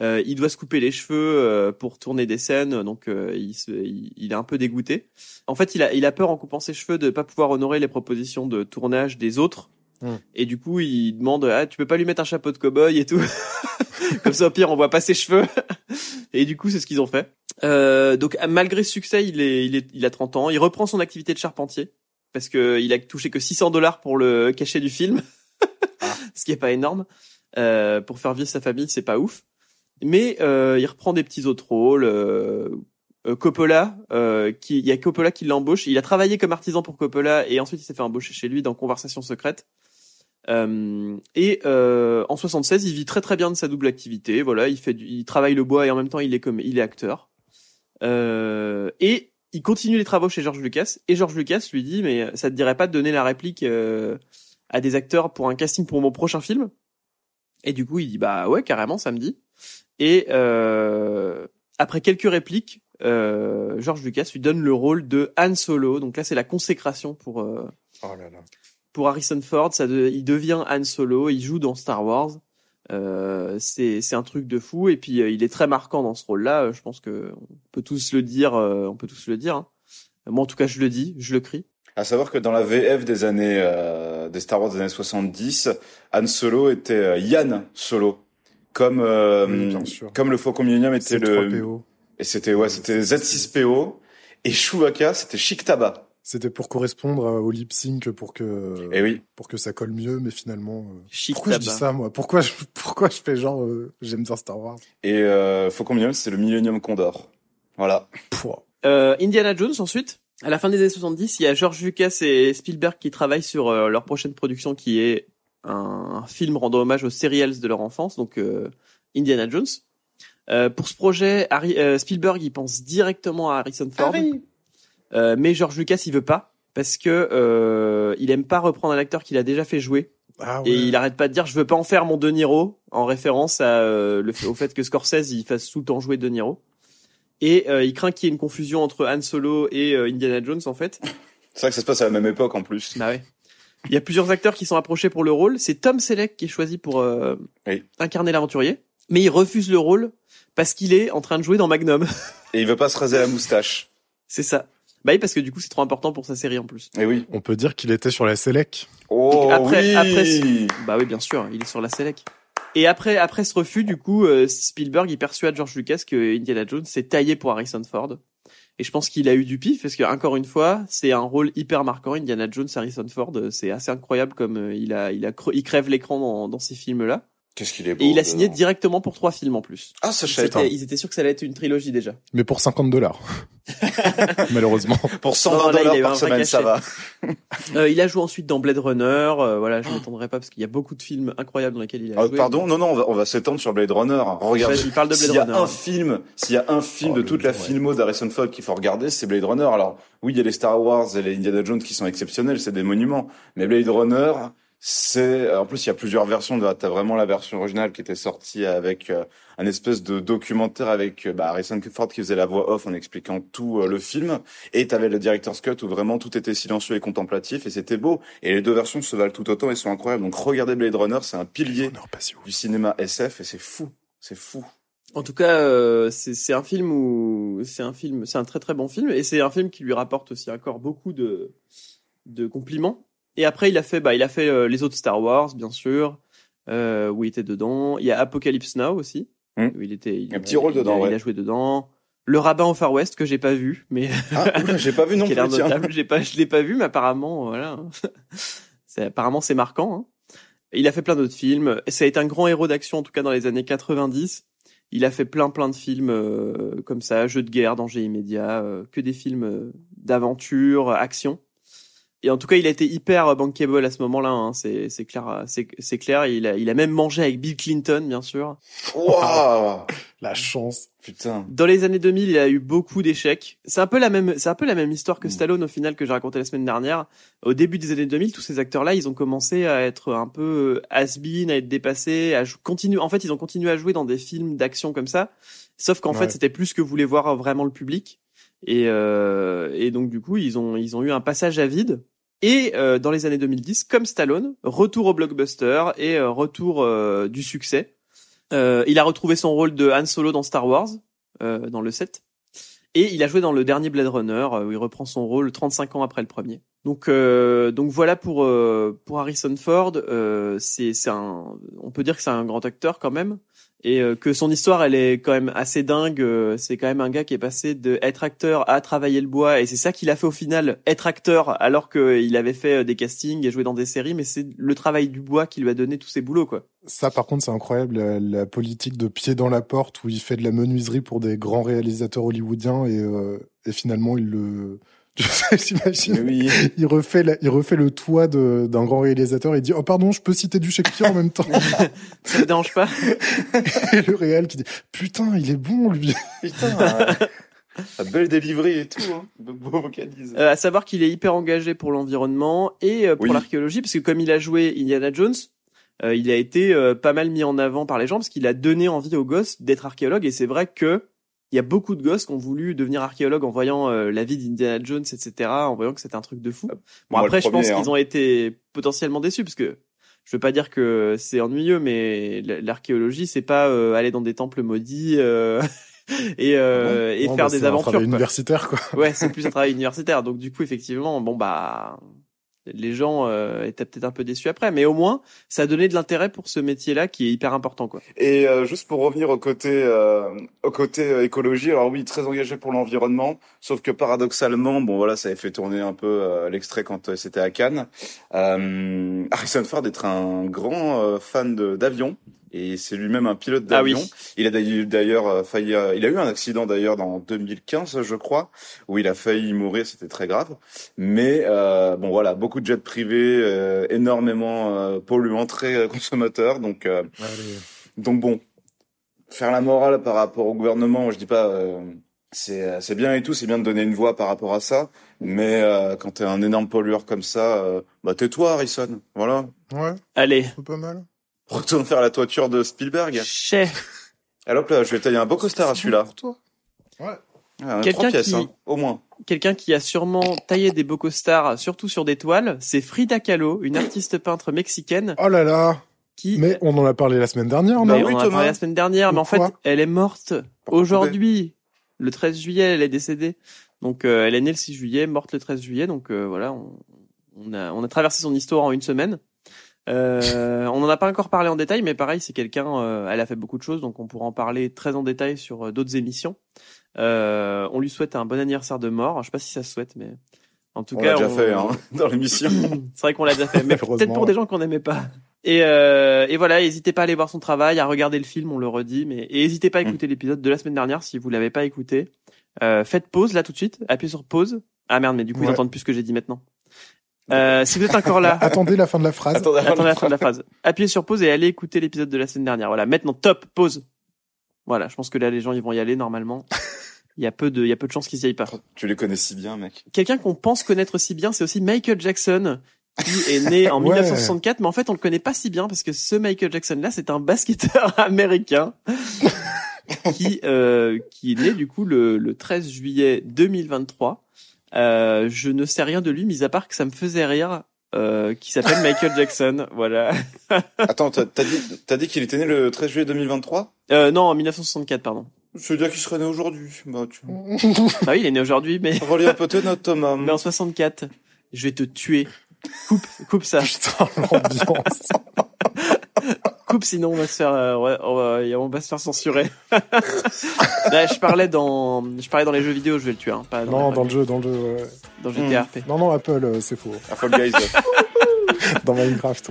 Euh, il doit se couper les cheveux euh, pour tourner des scènes, donc euh, il, se- il, il est un peu dégoûté. En fait, il a, il a peur en coupant ses cheveux de pas pouvoir honorer les propositions de tournage des autres.
Hmm.
Et du coup, il demande ah tu peux pas lui mettre un chapeau de cow-boy et tout? Comme ça, au pire, on voit pas ses cheveux. et du coup, c'est ce qu'ils ont fait. Euh, donc, malgré ce succès, il est, il est, il a 30 ans. Il reprend son activité de charpentier parce que il a touché que 600 dollars pour le cachet du film, ce qui est pas énorme. Euh, pour faire vivre sa famille, c'est pas ouf. Mais euh, il reprend des petits autres rôles. Euh, euh, Coppola, euh, qui, il y a Coppola qui l'embauche. Il a travaillé comme artisan pour Coppola et ensuite il s'est fait embaucher chez lui dans Conversation secrète. Euh, et euh, en 76, il vit très très bien de sa double activité. Voilà, il fait, du, il travaille le bois et en même temps il est comme, il est acteur. Euh, et il continue les travaux chez George Lucas. Et George Lucas lui dit, mais ça te dirait pas de donner la réplique euh, à des acteurs pour un casting pour mon prochain film? Et du coup, il dit, bah ouais, carrément, ça me dit. Et euh, après quelques répliques, George Lucas lui donne le rôle de Han Solo. Donc là, c'est la consécration pour
Oh là là.
Pour Harrison Ford. Ça de- il devient Han Solo. Il joue dans Star Wars. Euh, c'est c'est un truc de fou. Et puis euh, il est très marquant dans ce rôle-là. Euh, Je pense que on peut tous le dire. euh, on peut tous le dire. hein. Moi, en tout cas, je le dis, je le crie.
À savoir que dans la VF des années euh, des Star Wars des années 70, Han Solo était euh, Yann Solo, comme euh,
Oui,
comme le Faucon Millennium était le
3PO.
Et c'était ouais, c'était Z6PO et Chewbacca, c'était Chic Tabac.
C'était pour correspondre euh, au lip sync pour que
Et oui.
pour que ça colle mieux, mais finalement. euh,
Chic
pourquoi je dis ça moi? Pourquoi je pourquoi je fais genre euh, j'aime bien Star Wars?
Et euh, Faucon c'est le Millennium Condor. Voilà.
Pouah.
Euh, Indiana Jones ensuite. À la fin des années 70, il y a George Lucas et Spielberg qui travaillent sur euh, leur prochaine production qui est un, un film rendant hommage aux serials de leur enfance, donc euh, Indiana Jones. Euh, pour ce projet, Harry, euh, Spielberg il pense directement à Harrison Ford, Euh, mais George Lucas il veut pas parce que euh, il aime pas reprendre un acteur qu'il a déjà fait jouer
Ah ouais.
et il arrête pas de dire je veux pas en faire mon De Niro en référence à, euh, le fait, au fait que Scorsese il fasse tout le temps jouer De Niro. Et euh, il craint qu'il y ait une confusion entre Han Solo et euh, Indiana Jones en fait.
C'est vrai que ça se passe à la même époque en plus.
Bah ouais. Il y a plusieurs acteurs qui sont approchés pour le rôle. C'est Tom Selleck qui est choisi pour euh,
Oui.
incarner l'aventurier, mais il refuse le rôle parce qu'il est en train de jouer dans Magnum.
Et il veut pas se raser la moustache.
C'est ça. Bah oui, parce que du coup c'est trop important pour sa série en plus.
Et oui.
On peut dire qu'il était sur la Selec.
Oh
Après-
oui.
après, Bah oui, bien sûr, il est sur la Selleck. Et après, après ce refus, du coup, euh, Spielberg il persuade George Lucas que Indiana Jones s'est taillé pour Harrison Ford. Et je pense qu'il a eu du pif parce que encore une fois, c'est un rôle hyper marquant. Indiana Jones, Harrison Ford, euh, c'est assez incroyable comme euh, il a, il a, il crève l'écran dans, dans ces films-là.
Qu'est-ce qu'il est beau.
Et il a signé directement pour trois films en plus.
Ah, ça je
ils étaient sûrs que ça allait être une trilogie déjà.
Mais pour 50 dollars. Malheureusement.
Pour
Non,
120
là, il a
dollars par semaine, ça va.
Euh, il a joué ensuite dans Blade Runner. euh, voilà, je m'étendrai pas parce qu'il y a beaucoup de films incroyables dans lesquels il a
Ah,
joué.
pardon, non, non, on va, on va s'étendre sur Blade Runner. Regarde.
Vas-y, parle de Blade
S'il y a
Runner.
un film, s'il y a un film
Oh,
de toute la
ouais.
filmo d'Harrison Ford qu'il faut regarder, c'est Blade Runner. Alors, oui, il y a les Star Wars et les Indiana Jones qui sont exceptionnels, c'est des monuments. Mais Blade Runner, c'est, en plus, il y a plusieurs versions. de- T'as vraiment la version originale qui était sortie avec euh, un espèce de documentaire avec euh, bah, Harrison Ford qui faisait la voix off en expliquant tout euh, le film. Et t'avais le director's cut où vraiment tout était silencieux et contemplatif et c'était beau. Et les deux versions se valent tout autant et sont incroyables. Donc, regardez Blade Runner, c'est un pilier du cinéma SF et c'est fou. C'est fou.
En tout cas, euh, c'est c'est un film où c'est un film, c'est un très très bon film et c'est un film qui lui rapporte aussi encore beaucoup de de compliments. Et après, il a fait, bah, il a fait euh, les autres Star Wars, bien sûr, euh, où il était dedans. Il y a Apocalypse Now aussi,
Hmm.
où il était. Il,
Un petit rôle
il
dedans,
Il
ouais.
a joué dedans. Le rabbin au Far West que j'ai pas vu, mais
Ah, j'ai pas vu non plus.
J'ai pas, je l'ai pas vu, mais apparemment, voilà. c'est, apparemment, c'est marquant. hein. Il a fait plein d'autres films. Ça a été un grand héros d'action, en tout cas dans les années 90. Il a fait plein, plein de films euh, comme ça, jeux de guerre, danger immédiat, euh, que des films euh, d'aventure, action. Et en tout cas, il a été hyper bankable à ce moment-là. Hein. C'est, c'est clair, euh, c'est, c'est clair. Il a, il a même mangé avec Bill Clinton, bien sûr.
Waouh
La chance.
Putain.
Dans les années 2000, il a eu beaucoup d'échecs. C'est un peu la même, c'est un peu la même histoire que
Mm.
Stallone au final que j'ai raconté la semaine dernière. Au début des années 2000, tous ces acteurs-là, ils ont commencé à être un peu has-been, à être dépassés, à continuer. En fait, ils ont continué à jouer dans des films d'action comme ça. Sauf qu'en
Ouais.
fait, c'était plus ce que voulait voir vraiment le public. Et, euh, et donc du coup, ils ont, ils ont eu un passage à vide. Et euh, dans les années 2010, comme Stallone, retour au blockbuster et euh, retour euh, du succès. Euh, il a retrouvé son rôle de Han Solo dans Star Wars, dans le 7. Et il a joué dans le dernier Blade Runner, où il reprend son rôle 35 ans après le premier. Donc, euh, donc voilà pour euh, pour Harrison Ford. Euh, c'est c'est un, on peut dire que c'est un grand acteur quand même, et euh, que son histoire elle est quand même assez dingue. Euh, C'est quand même un gars qui est passé de être acteur à travailler le bois, et c'est ça qu'il a fait au final, être acteur alors qu'il avait fait euh, des castings et joué dans des séries, mais c'est le travail du bois qui lui a donné tous ses boulots quoi.
Ça, par contre, c'est incroyable, la, la politique de pied dans la porte où il fait de la menuiserie pour des grands réalisateurs hollywoodiens et, euh, et finalement, il le... Tu sais, j'imagine,
oui.
il refait, la- il refait le toit de- d'un grand réalisateur et il dit, oh pardon, je peux citer du Shakespeare en même temps.
Ça ne dérange pas
et le réel qui dit, putain, il est bon, lui.
Putain. La belle délivrerie et tout, hein. Beau vocalise.
Euh, à savoir qu'il est hyper engagé pour l'environnement et euh, pour
Oui.
l'archéologie, parce que comme il a joué Indiana Jones, euh, il a été euh, pas mal mis en avant par les gens, parce qu'il a donné envie aux gosses d'être archéologue. Et c'est vrai que il y a beaucoup de gosses qui ont voulu devenir archéologue en voyant euh, la vie d'Indiana Jones, etc., en voyant que c'était un truc de fou. Bon,
Moi, le
après, je pense
premier, hein.
qu'ils ont été potentiellement déçus, parce que je veux pas dire que c'est ennuyeux, mais l'archéologie, c'est pas euh, aller dans des temples maudits euh, et, euh, et
Non,
faire
bah,
des
c'est un
aventures.
travail
quoi.
universitaire, quoi.
Ouais, c'est plus un travail universitaire. Donc du coup, effectivement, bon bah, les gens euh, étaient peut-être un peu déçus après, mais au moins ça a donné de l'intérêt pour ce métier-là qui est hyper important quoi.
Et euh, juste pour revenir au côté euh, au côté euh, écologie, alors oui, très engagé pour l'environnement, sauf que paradoxalement, bon voilà, ça avait fait tourner un peu euh, l'extrait quand euh, c'était à Cannes. Harrison Ford est un grand fan de- d'avion et c'est lui-même un pilote
Ah oui.
d'avion. Il a d'ailleurs- euh, failli, euh, il a eu un accident d'ailleurs dans 2015, je crois, où il a failli mourir, c'était très grave. Mais euh, bon voilà, beaucoup de jets privés, euh, énormément euh, polluants, très consommateurs, donc. euh, donc bon, faire la morale par rapport au gouvernement, je dis pas, euh, c'est c'est bien et tout, c'est bien de donner une voix par rapport à ça, mais euh, quand t'es un énorme pollueur comme ça, euh, bah tais-toi Harrison, voilà.
Ouais,
Allez,
c'est pas mal.
Retourne faire la toiture de Spielberg.
chez
Alors là, je vais tailler un beau costard à celui-là.
pour toi. Ouais.
Ah,
Quelqu'un
trois pièces,
qui-
hein, au moins.
quelqu'un qui a sûrement taillé des beaux costards, surtout sur des toiles, c'est Frida Kahlo, une artiste peintre mexicaine
Oh là là.
qui
Mais on en a parlé la semaine dernière,
Bah
Mais
non
oui,
on en a parlé la semaine dernière, mais en fait, elle est morte aujourd'hui. Le 13 juillet, elle est décédée. Donc, euh, elle est née le 6 juillet, morte le 13 juillet. Donc, euh, voilà, on, on a, on a traversé son histoire en une semaine. Euh, on n'en a pas encore parlé en détail, mais pareil, c'est quelqu'un, euh, elle a fait beaucoup de choses, donc on pourra en parler très en détail sur euh, d'autres émissions. Euh, on lui souhaite un bon anniversaire de mort. Je sais pas si ça se souhaite, mais en tout
On
cas,
l'a déjà
on-
fait hein, dans l'émission.
c'est vrai qu'on l'a déjà fait, mais peut-être pour des gens qu'on n'aimait pas. Et, euh, et voilà, n'hésitez pas à aller voir son travail, à regarder le film, on le redit, mais et n'hésitez pas à écouter l'épisode de la semaine dernière si vous l'avez pas écouté. Euh, faites pause là tout de suite, appuyez sur pause. Ah merde, mais du coup ils entendent plus ce que j'ai dit maintenant. Euh, si vous êtes encore là,
Attendez la fin de la phrase.
Attendez,
attendez la fin de la phrase. Appuyez sur pause et allez écouter l'épisode de la semaine dernière. Voilà, maintenant top pause. Voilà, je pense que là les gens ils vont y aller normalement. Il y a peu de, il y a peu de chances qu'ils y aillent pas.
Tu les connais si bien, mec.
Quelqu'un qu'on pense connaître si bien, c'est aussi Michael Jackson, qui est né en
Ouais.
1964, mais en fait on le connaît pas si bien parce que ce Michael Jackson là, c'est un basketteur américain qui euh, qui est né du coup le, le 13 juillet 2023. Euh, je ne sais rien de lui, mis à part que ça me faisait rire. Euh, qui s'appelle Michael Jackson, voilà.
Attends, t'as t'as dit, t'as dit qu'il était né le 13 juillet 2023
Euh, non, en 1964, pardon.
Je veux dire qu'il serait né aujourd'hui. Bah, tu...
Ah oui, il est né aujourd'hui, mais,
Relis un peu tes notes, Thomas.
mais en 64. Je vais te tuer. Coupe, coupe ça.
Putain, l'ambiance.
Coupe sinon on va se faire euh, ouais, on, va, on va se faire censurer. Là, je parlais dans je parlais dans les jeux vidéo, je vais le tuer hein, pas dans,
non, dans le jeu, dans le jeu. ouais.
dans GTA RP.
Non, non, Apple, euh, c'est faux.
Ah, Fall Guys.
Dans Minecraft.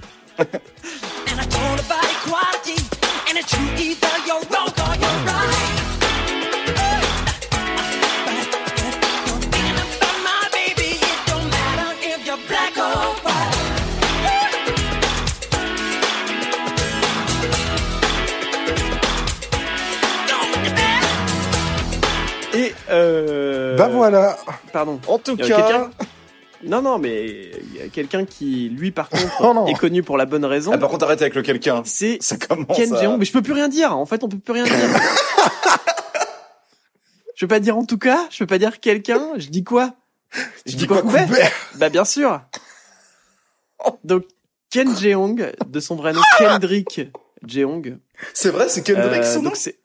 Bah voilà.
pardon.
En tout
Il y a quelqu'un
cas.
Non non, mais il y a quelqu'un qui lui par contre
Oh
est connu pour la bonne raison.
Ah, par contre, arrête avec le quelqu'un.
c'est
Ça commence
Ken
à...
Jeong, mais je peux plus rien dire. En fait, on peut plus rien dire. je peux pas dire en tout cas, je peux pas dire quelqu'un, je dis quoi?
Je dis quoi,
Coubert? Bah bien sûr. Donc Ken Jeong, de son vrai nom Kendrick Jeong.
C'est vrai, c'est Kendrick,
Euh,
son nom
donc c'est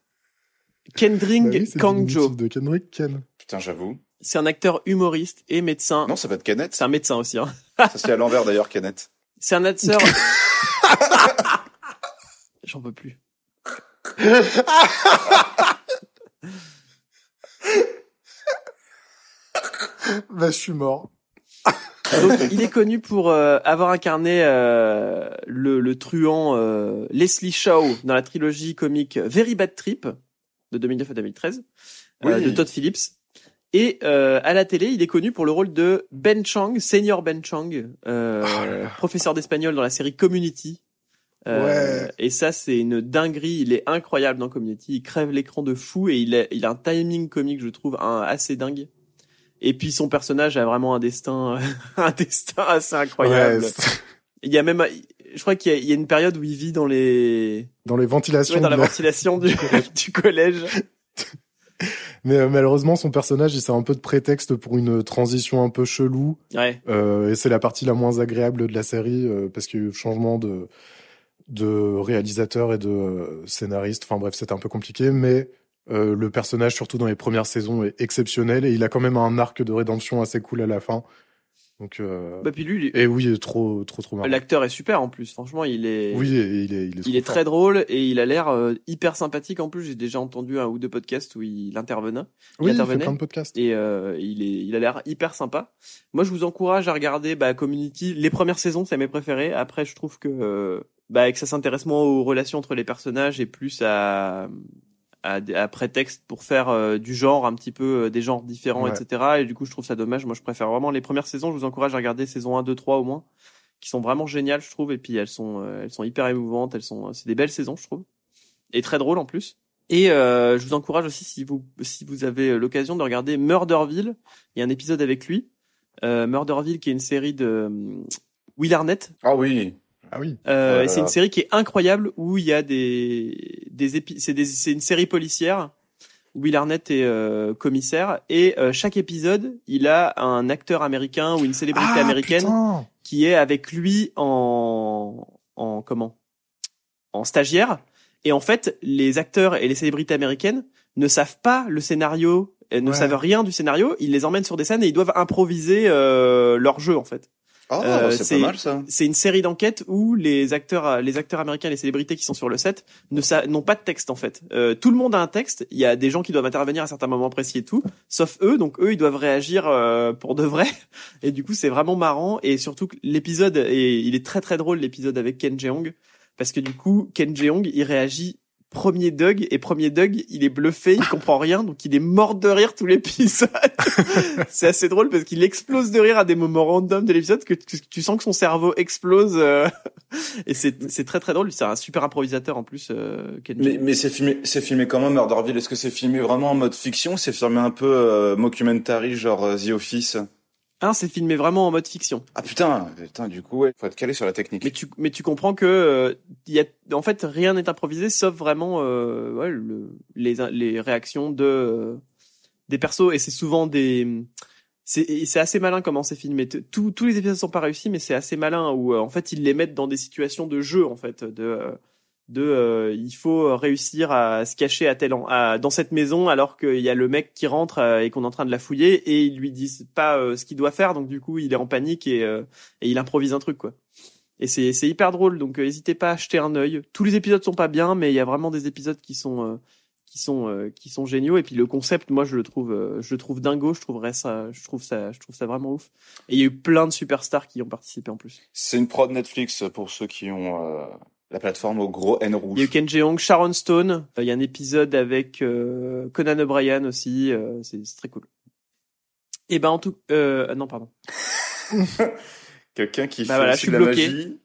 Kendrick
Bah oui,
Kangjo.
de Kendrick Ken.
Putain, j'avoue.
C'est un acteur humoriste et médecin.
Non, ça peut être Kenneth.
C'est un médecin aussi. Hein.
Ça se à l'envers, d'ailleurs, Kenneth.
C'est un acteur. J'en peux plus.
Bah, je suis mort.
Donc, il est connu pour euh, avoir incarné euh, le, le truand euh, Leslie Shaw dans la trilogie comique Very Bad Trip de 2009 à 2013 euh,
Oui.
de Todd Phillips. Et euh, à la télé, il est connu pour le rôle de Ben Chang, senior Ben Chang, euh,
Oh là là.
professeur d'espagnol dans la série Community. Euh,
Ouais.
Et ça, c'est une dinguerie. Il est incroyable dans Community. Il crève l'écran de fou et il a, il a un timing comique, je trouve, un, assez dingue. Et puis son personnage a vraiment un destin, un destin assez incroyable.
Ouais,
Il y a même, je crois qu'il y, y a une période où il vit dans les,
dans les ventilations.
ouais, dans la ventilation du, du collège.
Mais euh, malheureusement, son personnage, il sert un peu de prétexte pour une transition un peu chelou.
Ouais.
Euh, et c'est la partie la moins agréable de la série euh, parce qu'il y a eu changement de de réalisateur et de euh, scénariste. Enfin bref, c'était un peu compliqué, mais euh, le personnage, surtout dans les premières saisons, est exceptionnel et il a quand même un arc de rédemption assez cool à la fin. Donc, euh...
Bah, puis lui, il-
et oui, il est trop, trop, trop marrant.
l'acteur est super en plus. Franchement, il est.
Oui, il est, il est,
Il est très drôle et il a l'air euh, hyper sympathique en plus. J'ai déjà entendu un ou deux podcasts où il intervenait.
Oui, il fait
intervenait.
plein de podcasts.
et euh, il est il a l'air hyper sympa. Moi je vous encourage à regarder bah, Community les premières saisons, c'est mes préférés. Après je trouve que euh, bah que ça s'intéresse moins aux relations entre les personnages et plus à à, à prétexte pour faire euh, du genre un petit peu euh, des genres différents
Ouais.
etc. Et du coup je trouve ça dommage. Moi je préfère vraiment les premières saisons. Je vous encourage à regarder saison 1, 2, 3 au moins qui sont vraiment géniales je trouve et puis elles sont euh, elles sont hyper émouvantes. Elles sont c'est des belles saisons je trouve et très drôles en plus. Et euh, je vous encourage aussi si vous si vous avez l'occasion de regarder Murderville. Il y a un épisode avec lui. Euh, Murderville qui est une série de euh, Will Arnett.
Ah oui.
Ah oui.
Euh,
Oh
c'est une série qui est incroyable où il y a des des épi- c'est des c'est une série policière. où Will Arnett est euh, commissaire et euh, chaque épisode il a un acteur américain ou une célébrité
Ah,
américaine
putain
qui est avec lui en en comment? En stagiaire et en fait les acteurs et les célébrités américaines ne savent pas le scénario ne
Ouais.
savent rien du scénario ils les emmènent sur des scènes et ils doivent improviser euh, leur jeu en fait Euh,
c'est pas mal ça.
c'est une série d'enquêtes où les acteurs les acteurs américains les célébrités qui sont sur le set ne n'ont pas de texte en fait. Euh, tout le monde a un texte. Il y a des gens qui doivent intervenir à certains moments précis et tout sauf eux. Donc eux ils doivent réagir euh, pour de vrai. Et du coup c'est vraiment marrant. Et surtout l'épisode est il est très très drôle l'épisode avec Ken Jeong. Parce que du coup Ken Jeong il réagit premier Doug et premier Doug il est bluffé il comprend rien donc il est mort de rire tout l'épisode c'est assez drôle parce qu'il explose de rire à des moments random de l'épisode que tu, sens que son cerveau explose euh, et c'est très très drôle. C'est un super improvisateur en plus euh,
Mais, mais c'est filmé, c'est filmé comment Murderville Est-ce que c'est filmé vraiment en mode fiction C'est filmé un peu euh, mockumentary, genre euh, The Office?
C'est filmé vraiment en mode fiction.
Ah putain, putain, du coup, ouais, faut être calé sur la technique.
mais tu mais tu comprends que euh, y a en fait rien n'est improvisé sauf vraiment euh, ouais, le, les les réactions de euh, des persos. Et c'est souvent des c'est assez malin comment c'est filmé. T- tous tous les épisodes sont pas réussis mais c'est assez malin où euh, en fait ils les mettent dans des situations de jeu en fait de de euh, il faut réussir à se cacher à tel à, dans cette maison alors qu'il y a le mec qui rentre euh, et qu'on est en train de la fouiller et ils lui disent pas euh, ce qu'il doit faire. Donc du coup il est en panique et euh, et il improvise un truc quoi. Et c'est c'est hyper drôle. Donc euh, n'hésitez pas à jeter un œil. Tous les épisodes sont pas bien mais il y a vraiment des épisodes qui sont euh, qui sont qui sont géniaux. Et puis le concept moi je le trouve je le trouve dingo. Je trouverais ça je trouve ça je trouve ça vraiment ouf. Et il y a eu plein de superstars qui ont participé en plus.
C'est une prod Netflix pour ceux qui ont la plateforme au gros N rouge.
il y a eu Ken Jeong Sharon Stone euh, il y a un épisode avec euh, Conan O'Brien aussi euh, c'est très cool et ben en tout euh, non pardon
Quelqu'un qui
Bah
fait
voilà, je suis
de la
bloqué.
magie.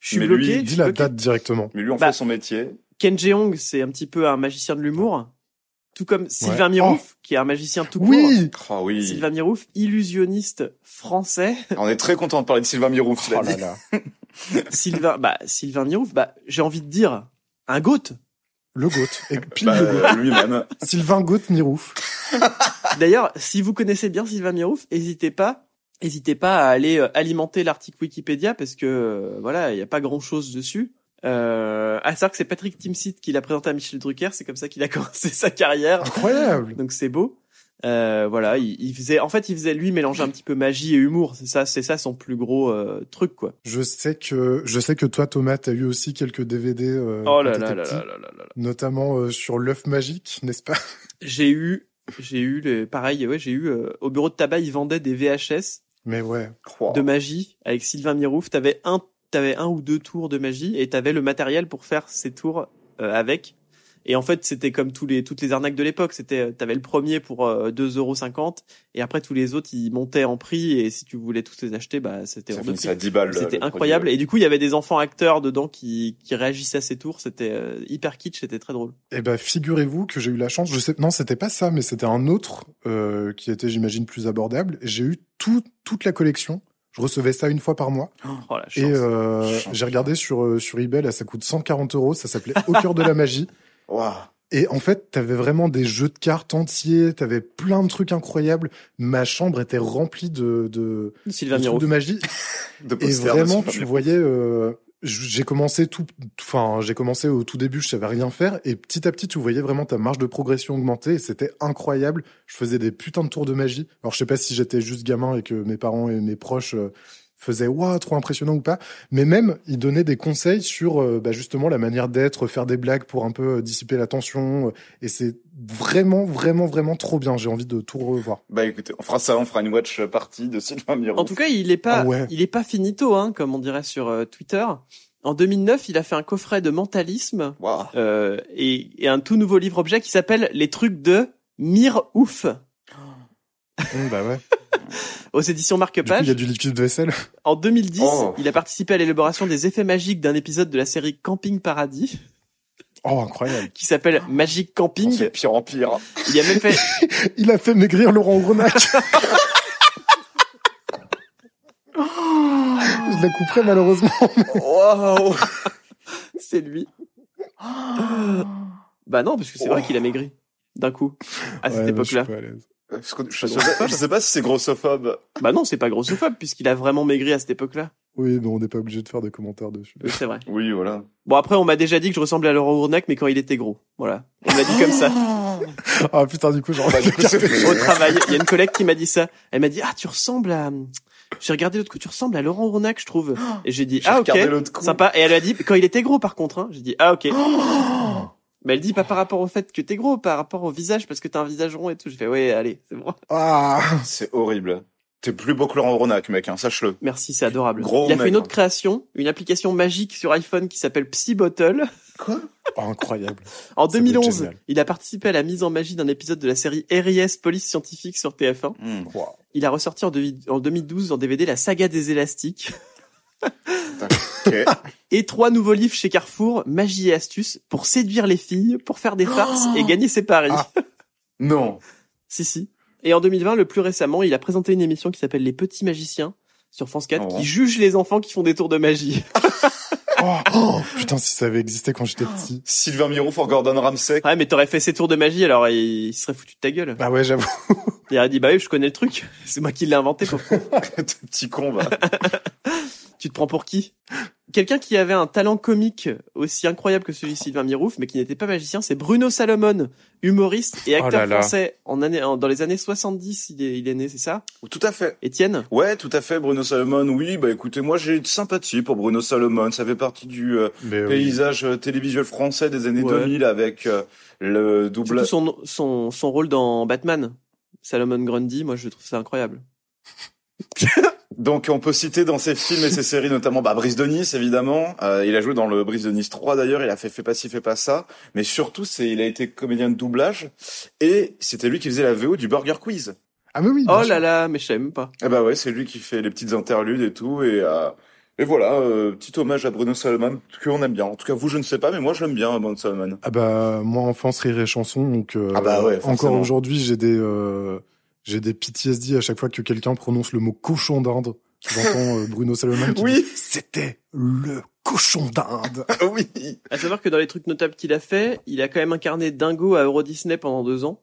je suis
Mais
bloqué
lui,
suis
la
bloqué.
date directement.
Mais lui, en
Bah,
fait son métier.
Ken Jeong c'est un petit peu un magicien de l'humour tout comme Sylvain
Ouais.
Mirouf qui est un magicien tout court
Oui
Ah oui.
Sylvain Mirouf, illusionniste français.
On est très content de parler de Sylvain Mirouf.
Oh là
dit.
là.
Sylvain, bah, Sylvain Mirouf, bah, j'ai envie de dire, un goth.
Le GOAT. Et pile
Bah,
le GOAT.
lui-même.
Sylvain Goat Mirouf.
D'ailleurs, si vous connaissez bien Sylvain Mirouf, n'hésitez pas, n'hésitez pas à aller euh, alimenter l'article Wikipédia parce que, euh, voilà, il n'y a pas grand chose dessus. Euh, à savoir que c'est Patrick Timsit qui l'a présenté à Michel Drucker, c'est comme ça qu'il a commencé sa carrière.
Incroyable.
Donc c'est beau. Euh, voilà, il, il faisait, en fait, il faisait lui mélanger un petit peu magie et humour. C'est ça, c'est ça son plus gros euh, truc, quoi.
Je sais que je sais que toi Thomas t'as eu aussi quelques DVD euh,
Oh
quand
là
t'étais
là là
petit,
là là là là.
notamment sur l'œuf magique, n'est-ce pas?
J'ai eu, j'ai eu les, pareil, ouais, j'ai eu euh, au bureau de tabac, ils vendaient des VHS
Mais ouais.
De magie avec Sylvain Mirouf. T'avais un, t'avais un ou deux tours de magie et t'avais le matériel pour faire ces tours euh, avec. Et en fait, c'était comme tous les toutes les arnaques de l'époque. C'était, euh, t'avais le premier pour euh, 2,50€ et après tous les autres ils montaient en prix et si tu voulais tous les acheter, bah c'était hors de prix.
à 10 balles.
C'était
le
incroyable
produit.
et du coup il y avait des enfants acteurs dedans qui qui réagissaient à ces tours. C'était euh, hyper kitsch, c'était très drôle.
Eh ben figurez-vous que j'ai eu la chance. Je sais non c'était pas ça, mais c'était un autre euh, qui était j'imagine plus abordable. J'ai eu tout toute la collection. Je recevais ça une fois par mois.
Oh la chance.
Et euh, j'ai regardé sur euh, sur eBay là ça coûte 140 euros. Ça s'appelait Au cœur de la magie.
Waouh.
Et en fait, t'avais vraiment des jeux de cartes entiers, t'avais plein de trucs incroyables. Ma chambre était remplie de, de,
Sylvain
de trucs
Mirouf.
de magie.
De
Et
de
vraiment, tu voyais, euh, j'ai commencé tout, enfin, j'ai commencé au tout début, je savais rien faire, et petit à petit, tu voyais vraiment ta marge de progression augmenter, et c'était incroyable. Je faisais des putains de tours de magie. Alors, je sais pas si j'étais juste gamin et que mes parents et mes proches faisaient waouh, trop impressionnant ou pas, mais même, ils donnaient des conseils sur, euh, bah, justement, la manière d'être, faire des blagues pour un peu euh, dissiper la tension, euh, et c'est vraiment, vraiment, vraiment trop bien. J'ai envie de tout revoir.
Bah écoutez, on fera ça, on fera une watch party de Sylvain Miro.
En tout cas, il est pas,
Ah ouais.
il est pas finito, hein, comme on dirait sur euh, Twitter. En 2009, il a fait un coffret de mentalisme
Waouh.
euh, et, et un tout nouveau livre objet qui s'appelle Les trucs de Mire Ouf
Hum, bah ouais.
aux éditions Marque
coup, il y a
Page.
du liquide de vaisselle.
En 2010,
Oh.
il a participé à l'élaboration des effets magiques d'un épisode de la série Camping Paradis
Oh, incroyable.
qui s'appelle Magic
Oh,
Camping.
C'est pire en pire.
Il a même fait,
Il a fait maigrir Laurent Grenac. Je la couperai malheureusement.
Waouh.
c'est lui. Bah non, parce que c'est vrai qu'il a maigri d'un coup à cette
Ouais, bah, je suis
époque-là.
Je, sais pas, je sais pas si c'est grossophobe.
Bah non, c'est pas grossophobe puisqu'il a vraiment maigri à cette époque-là.
Oui, mais on n'est pas obligé de faire des commentaires dessus.
Oui, c'est vrai.
Oui, voilà.
Bon après, on m'a déjà dit que je ressemblais à Laurent Ournac, mais quand il était gros. Voilà. On m'a dit comme ça.
Ah putain, du coup, genre,
Bah, du coup, c'est-
Au travail, il y a une collègue qui m'a dit ça. Elle m'a dit ah tu ressembles à. J'ai regardé l'autre coup, tu ressembles à Laurent Ournac, je trouve. Et j'ai dit
J'ai
ah ok, sympa. Et elle a dit quand il était gros par contre. Hein. J'ai dit ah ok. Mais elle dit pas par rapport au fait que t'es gros, par rapport au visage parce que t'as un visage rond et tout. J'ai fait ouais allez c'est bon.
ah,
C'est horrible. T'es plus beau que Laurent Ronac, mec, hein, sache-le.
Merci, c'est adorable.
Gros
il a fait une autre
hein.
création, une application magique sur iPhone qui s'appelle Psybottle.
Quoi?
Oh, incroyable.
En
Ça doit être
2011,
génial.
il a participé à la mise en magie d'un épisode de la série RIS Police Scientifique sur TF1.
Hmm.
Il a ressorti en, en 2012 en DVD la saga des élastiques Et trois nouveaux livres chez Carrefour, Magie et astuces, pour séduire les filles, pour faire des farces et gagner ses paris.
Ah.
non.
si, si. Et en 2020, le plus récemment, il a présenté une émission qui s'appelle Les Petits Magiciens sur France 4
Oh.
qui juge les enfants qui font des tours de magie.
Oh, oh, putain, si ça avait existé quand j'étais petit.
Sylvain Miro pour Gordon Ramsay.
Ouais, mais t'aurais fait ces tours de magie, alors il, il serait foutu de ta gueule.
Bah ouais, j'avoue.
Il aurait dit, bah oui, je connais le truc. C'est moi qui l'ai inventé, pauvre con.
Petit con, va.
Tu te prends pour qui? Quelqu'un qui avait un talent comique aussi incroyable que celui de Sylvain Mirouf, mais qui n'était pas magicien, c'est Bruno Salomon, humoriste et acteur
Oh là là.
français. En année, en- dans les années 70, il est, il est né, c'est ça?
Tout à fait.
Étienne?
Ouais, tout à fait, Bruno Salomon. Oui, bah écoutez, moi j'ai de sympathie pour Bruno Salomon. Ça fait partie du euh,
oui.
paysage euh, télévisuel français des années
Ouais.
2000 avec euh, le double.
Surtout son, son, son rôle dans Batman. Salomon Grundy, moi je trouve ça incroyable.
Donc on peut citer dans ses films et ses séries notamment bah, Brise de Nice évidemment. Euh, il a joué dans le Brise de Nice 3 d'ailleurs. Il a fait Fais pas ci, fais pas ça. Mais surtout c'est il a été comédien de doublage et c'était lui qui faisait la VO du Burger Quiz.
Ah, mais oui.
Oh là là, mais je savais même pas.
Eh bah ouais, c'est lui qui fait les petites interludes et tout et euh, et voilà, euh, petit hommage à Bruno Salomon qu'on aime bien. En tout cas vous je ne sais pas mais moi j'aime bien Bruno Salomon.
Ah bah moi enfance rire et chanson donc euh,
Ah bah ouais,
encore aujourd'hui j'ai des euh, j'ai des PTSD à chaque fois que quelqu'un prononce le mot cochon d'Inde. J'entends euh, Bruno Salomon qui
Oui.
dit c'était le cochon d'Inde.
oui.
À savoir que dans les trucs notables qu'il a fait, il a quand même incarné Dingo à Euro Disney pendant deux ans.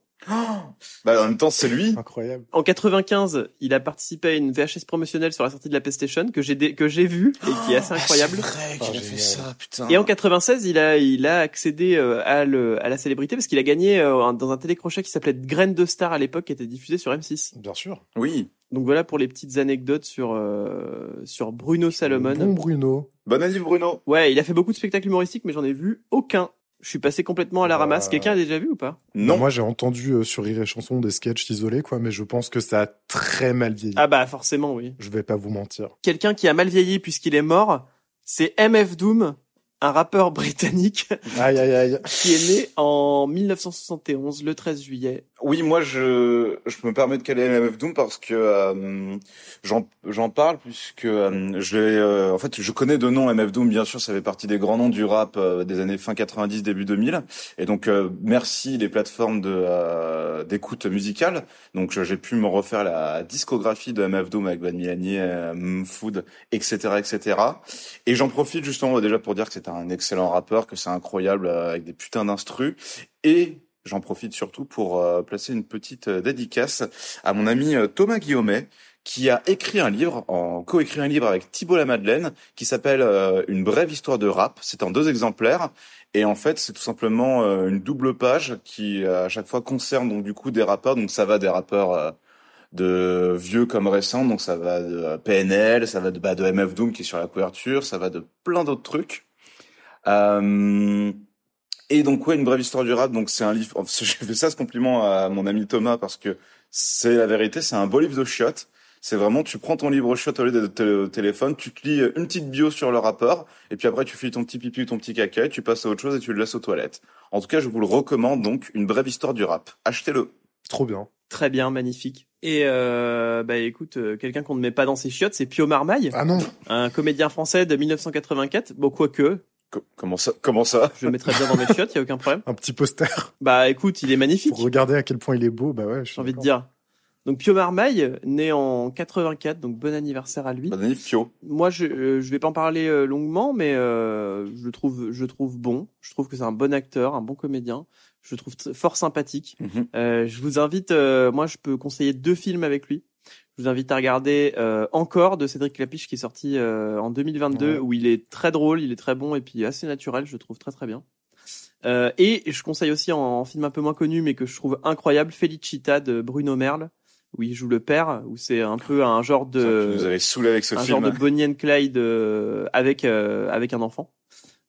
Bah en même temps c'est lui.
Incroyable.
En 95, il a participé à une VHS promotionnelle sur la sortie de la PlayStation que j'ai dé- que j'ai vue et qui est assez incroyable.
Ah, C'est vrai
Ah,
qu'il a fait
génial.
ça, putain.
Et en 96, il a il a accédé euh, à, le, à la célébrité parce qu'il a gagné euh, dans un télécrochet qui s'appelait Graines de Star à l'époque qui était diffusé sur M6.
Bien sûr.
Oui.
Donc voilà pour les petites anecdotes sur euh, sur Bruno Salomon.
Bon Bruno.
Bonne année Bruno.
Ouais, il a fait beaucoup de spectacles humoristiques mais j'en ai vu aucun. Je suis passé complètement à la
Bah.
ramasse. Quelqu'un a déjà vu ou pas?
Non.
Moi j'ai entendu euh, sur Rire et chanson des sketchs isolés quoi mais je pense que ça a très mal vieilli.
Ah bah forcément oui.
Je vais pas vous mentir.
Quelqu'un qui a mal vieilli puisqu'il est mort, c'est MF Doom, un rappeur britannique
Aïe aïe aïe.
qui est né en 1971, le 13 juillet.
Oui, moi je je me permets de caler MF Doom parce que euh, j'en parle puisque euh, j'ai euh, en fait je connais de nom MF Doom bien sûr ça fait partie des grands noms du rap euh, des années fin 90 début 2000 et donc euh, merci les plateformes de euh, d'écoute musicale. Donc je- j'ai pu me refaire la discographie de MF Doom avec Van Milani, euh, Food etc etc et j'en profite justement déjà pour dire que c'est un excellent rappeur que c'est incroyable avec des putains d'instrus et J'en profite surtout pour euh, placer une petite euh, dédicace à mon ami euh, Thomas Guillaumet, qui a écrit un livre, en coécrit un livre avec Thibault Lamadeleine, qui s'appelle euh, Une brève histoire de rap. C'est en deux exemplaires. Et en fait, c'est tout simplement euh, une double page qui, à chaque fois, concerne donc du coup des rappeurs. Donc ça va des rappeurs euh, de vieux comme récents. Donc ça va de euh, PNL, ça va de, bah, de MF Doom qui est sur la couverture, ça va de plein d'autres trucs. Euh, et donc ouais, une brève histoire du rap. Donc c'est un livre. J'ai fait ça ce compliment à mon ami Thomas parce que c'est la vérité. C'est un beau livre de chiottes. C'est vraiment, tu prends ton livre shot au lieu de te- téléphone, tu te lis une petite bio sur le rappeur, et puis après tu files ton petit pipi ou ton petit caca, et tu passes à autre chose et tu le laisses aux toilettes. En tout cas, je vous le recommande donc, une brève histoire du rap. Achetez-le.
Trop bien.
Très bien, magnifique. Et euh, bah écoute, euh, quelqu'un qu'on ne met pas dans ses chiottes, c'est Pio Marmaille,
Ah non,
un comédien français de 1984. Bon, quoique,
comment ça Comment ça?
Je le mettrais bien dans mes chiottes, y a aucun problème.
un petit poster
Bah écoute, il est magnifique.
pour regarder à quel point il est beau. Bah ouais,
J'ai envie de dire. Donc Pio Marmaille, né en 84, donc bon anniversaire à lui.
Bonne année, Pio.
Moi, je euh, je vais pas en parler euh, longuement, mais euh, je le trouve je le trouve bon. Je trouve que c'est un bon acteur, un bon comédien. Je le trouve fort sympathique.
Mhm.
Euh, je vous invite, euh, moi, je peux conseiller deux films avec lui. Je vous invite à regarder euh, Encore de Cédric Clapiche qui est sorti euh, en 2022,
Ouais.
où il est très drôle, il est très bon et puis assez naturel. Je trouve très très bien. Euh, et je conseille aussi en, en film un peu moins connu, mais que je trouve incroyable, Felicita de Bruno Merle, où il joue le père, où c'est un peu un genre de
avais saoulé avec ce
un
film.
genre de Bonnie and Clyde euh, avec euh, avec un enfant.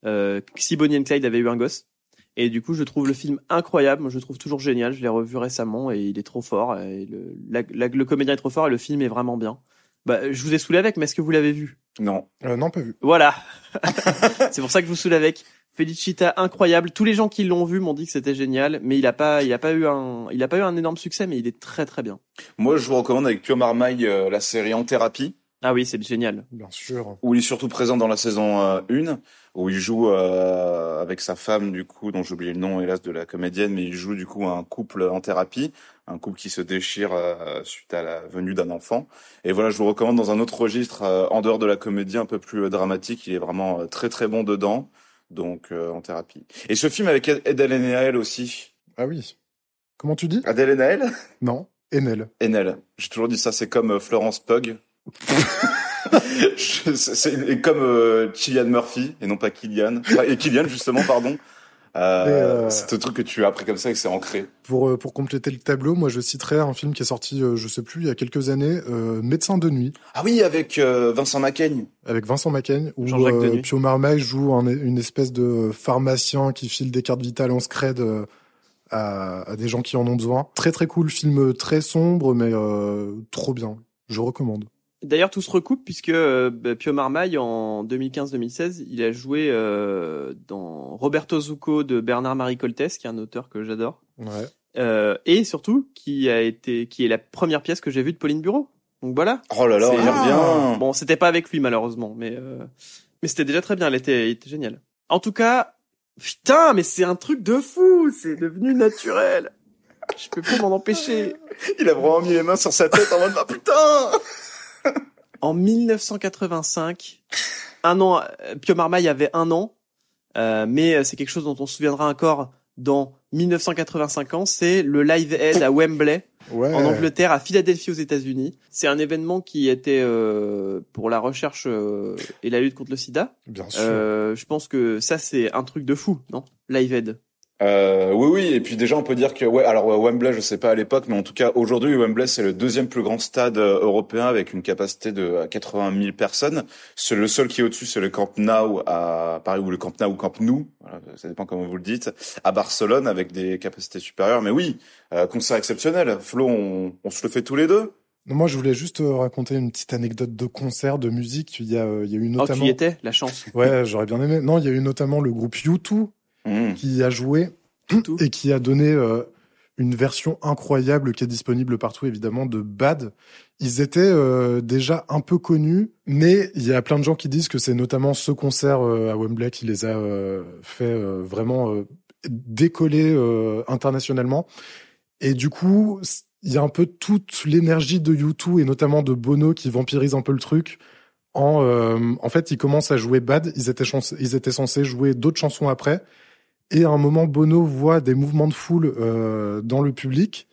Euh, si Bonnie and Clyde avait eu un gosse. Et du coup, je trouve le film incroyable. Moi, je le trouve toujours génial. Je l'ai revu récemment et il est trop fort. Et le, la- la- le comédien est trop fort et le film est vraiment bien. Bah, je vous ai saoulé avec, mais est-ce que vous l'avez vu?
Non.
Euh, non, pas vu.
Voilà. c'est pour ça que je vous saoule avec. Felicita, incroyable. Tous les gens qui l'ont vu m'ont dit que c'était génial, mais il a pas, il a pas eu un, il a pas eu un énorme succès, mais il est très très bien.
Moi, je vous recommande avec Pio Marmaille euh, la série En Thérapie,
Ah oui, c'est génial.
Bien sûr.
où il est surtout présent dans la saison euh, 1, où il joue euh, avec sa femme, du coup, dont j'ai oublié le nom, hélas, de la comédienne, mais il joue du coup un couple en thérapie, un couple qui se déchire euh, suite à la venue d'un enfant. Et voilà, je vous recommande dans un autre registre, euh, en dehors de la comédie, un peu plus euh, dramatique, il est vraiment euh, très très bon dedans, donc euh, en thérapie. Et ce film avec Ed- Adèle Haenel aussi.
Ah oui. Comment tu dis
Adèle Haenel
Non, Enel.
Enel. J'ai toujours dit ça, c'est comme euh, Florence Pug. C'est comme euh, Cillian Murphy et non pas Killian. Enfin, et Killian justement, pardon. Euh,
euh,
C'est un truc que tu as appris comme ça et que c'est ancré.
Pour, euh, pour compléter le tableau, moi je citerai un film qui est sorti, euh, je sais plus, il y a quelques années, euh, Médecin de nuit,
Ah oui, avec euh, Vincent Macaigne.
avec Vincent Macaigne, où euh. Pio Marmaille joue un- une espèce de pharmacien qui file des cartes vitales en scred euh, à, à des gens qui en ont besoin. Très très cool, film très sombre, mais euh, trop bien. Je recommande.
D'ailleurs, tout se recoupe puisque euh, bah, Pio Marmaille, en 2015-2016, il a joué euh, dans Roberto Zucco de Bernard-Marie Coltès, qui est un auteur que j'adore,
Ouais.
euh, et surtout qui a été, qui est la première pièce que j'ai vue de Pauline Bureau. Donc voilà.
Oh là là,
C'est-
revient.
Bon, c'était pas avec lui malheureusement, mais euh, mais c'était déjà très bien. Elle était, elle était géniale. En tout cas, putain, mais c'est un truc de fou. C'est devenu naturel. Je peux pas m'en empêcher.
Il a vraiment mis les mains sur sa tête en mode ah putain.
En 1985, un an, euh, Pio Marmaille avait un an, euh, mais euh, c'est quelque chose dont on se souviendra encore dans 1985 ans. C'est le Live Aid à Wembley,
Ouais.
en Angleterre, à Philadelphie aux États-Unis. C'est un événement qui était euh, pour la recherche euh, et la lutte contre le SIDA.
Bien sûr.
Euh, je pense que ça c'est un truc de fou, non? Live Aid.
Euh, oui, oui, et puis déjà on peut dire que ouais, alors Wembley, je sais pas à l'époque, mais en tout cas aujourd'hui Wembley c'est le deuxième plus grand stade euh, européen avec une capacité de euh, 80 000 personnes. C'est le seul qui est au-dessus, c'est le Camp Nou à Paris ou le Camp Nou ou Camp Nou, voilà, ça dépend comment vous le dites, à Barcelone avec des capacités supérieures. Mais oui, euh, concert exceptionnel. Flo, on, on se le fait tous les deux.
Non, Moi, je voulais juste euh, raconter une petite anecdote de concert, de musique. Il y a, euh, il y a eu
Oh, tu
notamment.
y étais La chance?
Ouais, j'aurais bien aimé. Non, il y a eu notamment le groupe U2
Mmh.
qui a joué
Tout.
et qui a donné euh, une version incroyable qui est disponible partout évidemment de Bad. Ils étaient euh, déjà un peu connus, mais il y a plein de gens qui disent que c'est notamment ce concert euh, à Wembley qui les a euh, fait euh, vraiment euh, décoller euh, internationalement. Et du coup, il y a un peu toute l'énergie de U2 et notamment de Bono qui vampirise un peu le truc. En, euh, en fait, ils commencent à jouer Bad. Ils étaient, ils étaient censés jouer d'autres chansons après. Et à un moment, Bono voit des mouvements de foule euh, dans le public.